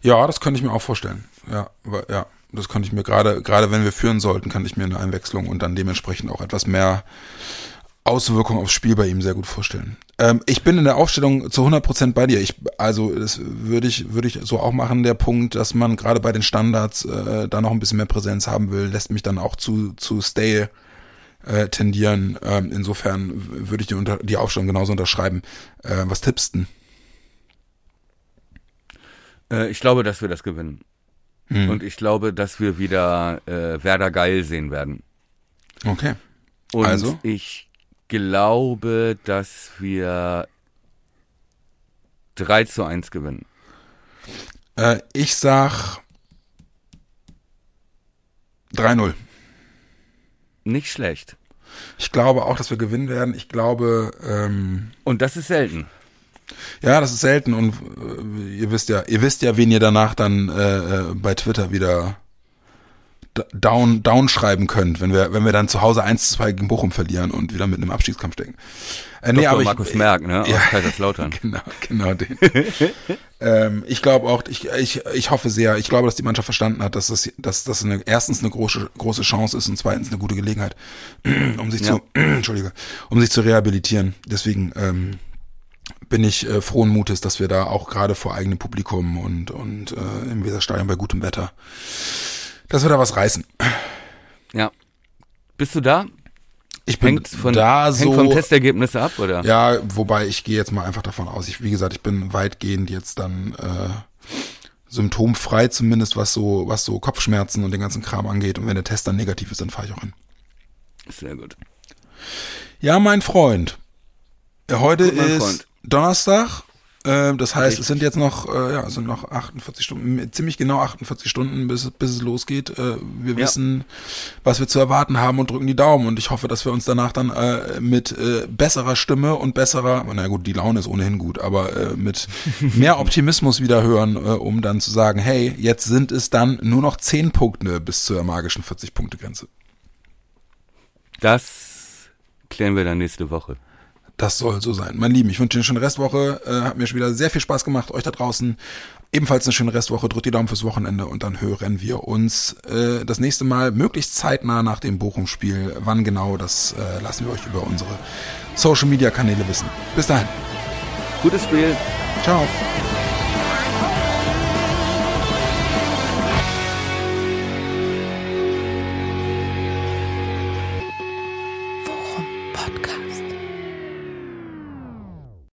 [SPEAKER 3] Ja, das könnte ich mir auch vorstellen. Ja, aber, ja, das könnte ich mir gerade, gerade wenn wir führen sollten, kann ich mir eine Einwechslung und dann dementsprechend auch etwas mehr Auswirkung aufs Spiel bei ihm sehr gut vorstellen. Ähm, ich bin in der Aufstellung zu 100% bei dir. Ich, also das würde ich, würde ich so auch machen. Der Punkt, dass man gerade bei den Standards äh, da noch ein bisschen mehr Präsenz haben will, lässt mich dann auch zu, zu Stay äh, tendieren. Ähm, insofern würde ich die, unter, die Aufstellung genauso unterschreiben. Äh, was tippst du?
[SPEAKER 2] Äh, ich glaube, dass wir das gewinnen. Und ich glaube, dass wir wieder äh, Werder geil sehen werden.
[SPEAKER 3] Okay.
[SPEAKER 2] Und
[SPEAKER 3] Also?
[SPEAKER 2] ich glaube, dass wir 3 zu 1 gewinnen.
[SPEAKER 3] Äh, ich sag 3-0.
[SPEAKER 2] Nicht schlecht.
[SPEAKER 3] Ich glaube auch, dass wir gewinnen werden. Ich glaube, ähm,
[SPEAKER 2] Und das ist selten.
[SPEAKER 3] ja, das ist selten und äh, ihr wisst ja, ihr wisst ja, wen ihr danach dann äh, äh, bei Twitter wieder down down schreiben könnt, wenn wir wenn wir dann zu Hause 1-2 gegen Bochum verlieren und wieder mit einem Abstiegskampf stecken. Äh, nee,
[SPEAKER 2] Dr.
[SPEAKER 3] aber ich,
[SPEAKER 2] Markus Merck, ne? Aus
[SPEAKER 3] ja.
[SPEAKER 2] Kaiserslautern.
[SPEAKER 3] Genau, genau den. ähm, ich glaube auch, ich, ich, ich hoffe sehr, ich glaube, dass die Mannschaft verstanden hat, dass das, dass das eine, erstens eine große, große Chance ist und zweitens eine gute Gelegenheit, um sich
[SPEAKER 2] Ja.
[SPEAKER 3] zu, Entschuldige, um sich zu rehabilitieren. Deswegen ähm, bin ich äh, frohen Mutes, dass wir da auch gerade vor eigenem Publikum und, und äh, im Weserstadion bei gutem Wetter, dass wir da was reißen.
[SPEAKER 2] Ja. Bist du da?
[SPEAKER 3] Ich bin
[SPEAKER 2] Hängt, von,
[SPEAKER 3] da
[SPEAKER 2] hängt
[SPEAKER 3] so.
[SPEAKER 2] vom Testergebnis ab, oder?
[SPEAKER 3] Ja, wobei ich gehe jetzt mal einfach davon aus. Ich, wie gesagt, ich bin weitgehend jetzt dann äh, symptomfrei zumindest, was so, was so Kopfschmerzen und den ganzen Kram angeht. Und wenn der Test dann negativ ist, dann fahre ich auch hin.
[SPEAKER 2] Sehr gut.
[SPEAKER 3] Ja, mein Freund. Heute
[SPEAKER 2] Gut, mein
[SPEAKER 3] ist
[SPEAKER 2] Freund.
[SPEAKER 3] Donnerstag. Äh, das heißt,
[SPEAKER 2] Richtig.
[SPEAKER 3] es sind jetzt noch, äh, ja, es sind noch 48 Stunden, ziemlich genau 48 Stunden, bis, bis es losgeht. Äh, wir
[SPEAKER 2] Ja.
[SPEAKER 3] wissen, was wir zu erwarten haben und drücken die Daumen. Und ich hoffe, dass wir uns danach dann äh, mit äh, besserer Stimme und besserer, na gut, die Laune ist ohnehin gut, aber äh, mit mehr Optimismus wieder hören, äh, um dann zu sagen, hey, jetzt sind es dann nur noch 10 Punkte bis zur magischen 40-Punkte-Grenze.
[SPEAKER 2] Das klären wir dann nächste Woche.
[SPEAKER 3] Das soll so sein. Mein Lieben, ich wünsche Ihnen eine schöne Restwoche. Äh, hat mir schon wieder sehr viel Spaß gemacht. Euch da draußen ebenfalls eine schöne Restwoche. Drückt die Daumen fürs Wochenende und dann hören wir uns äh, das nächste Mal möglichst zeitnah nach dem Bochum-Spiel. Wann genau, das äh, lassen wir euch über unsere Social-Media-Kanäle wissen. Bis dahin.
[SPEAKER 2] Gutes Spiel.
[SPEAKER 3] Ciao.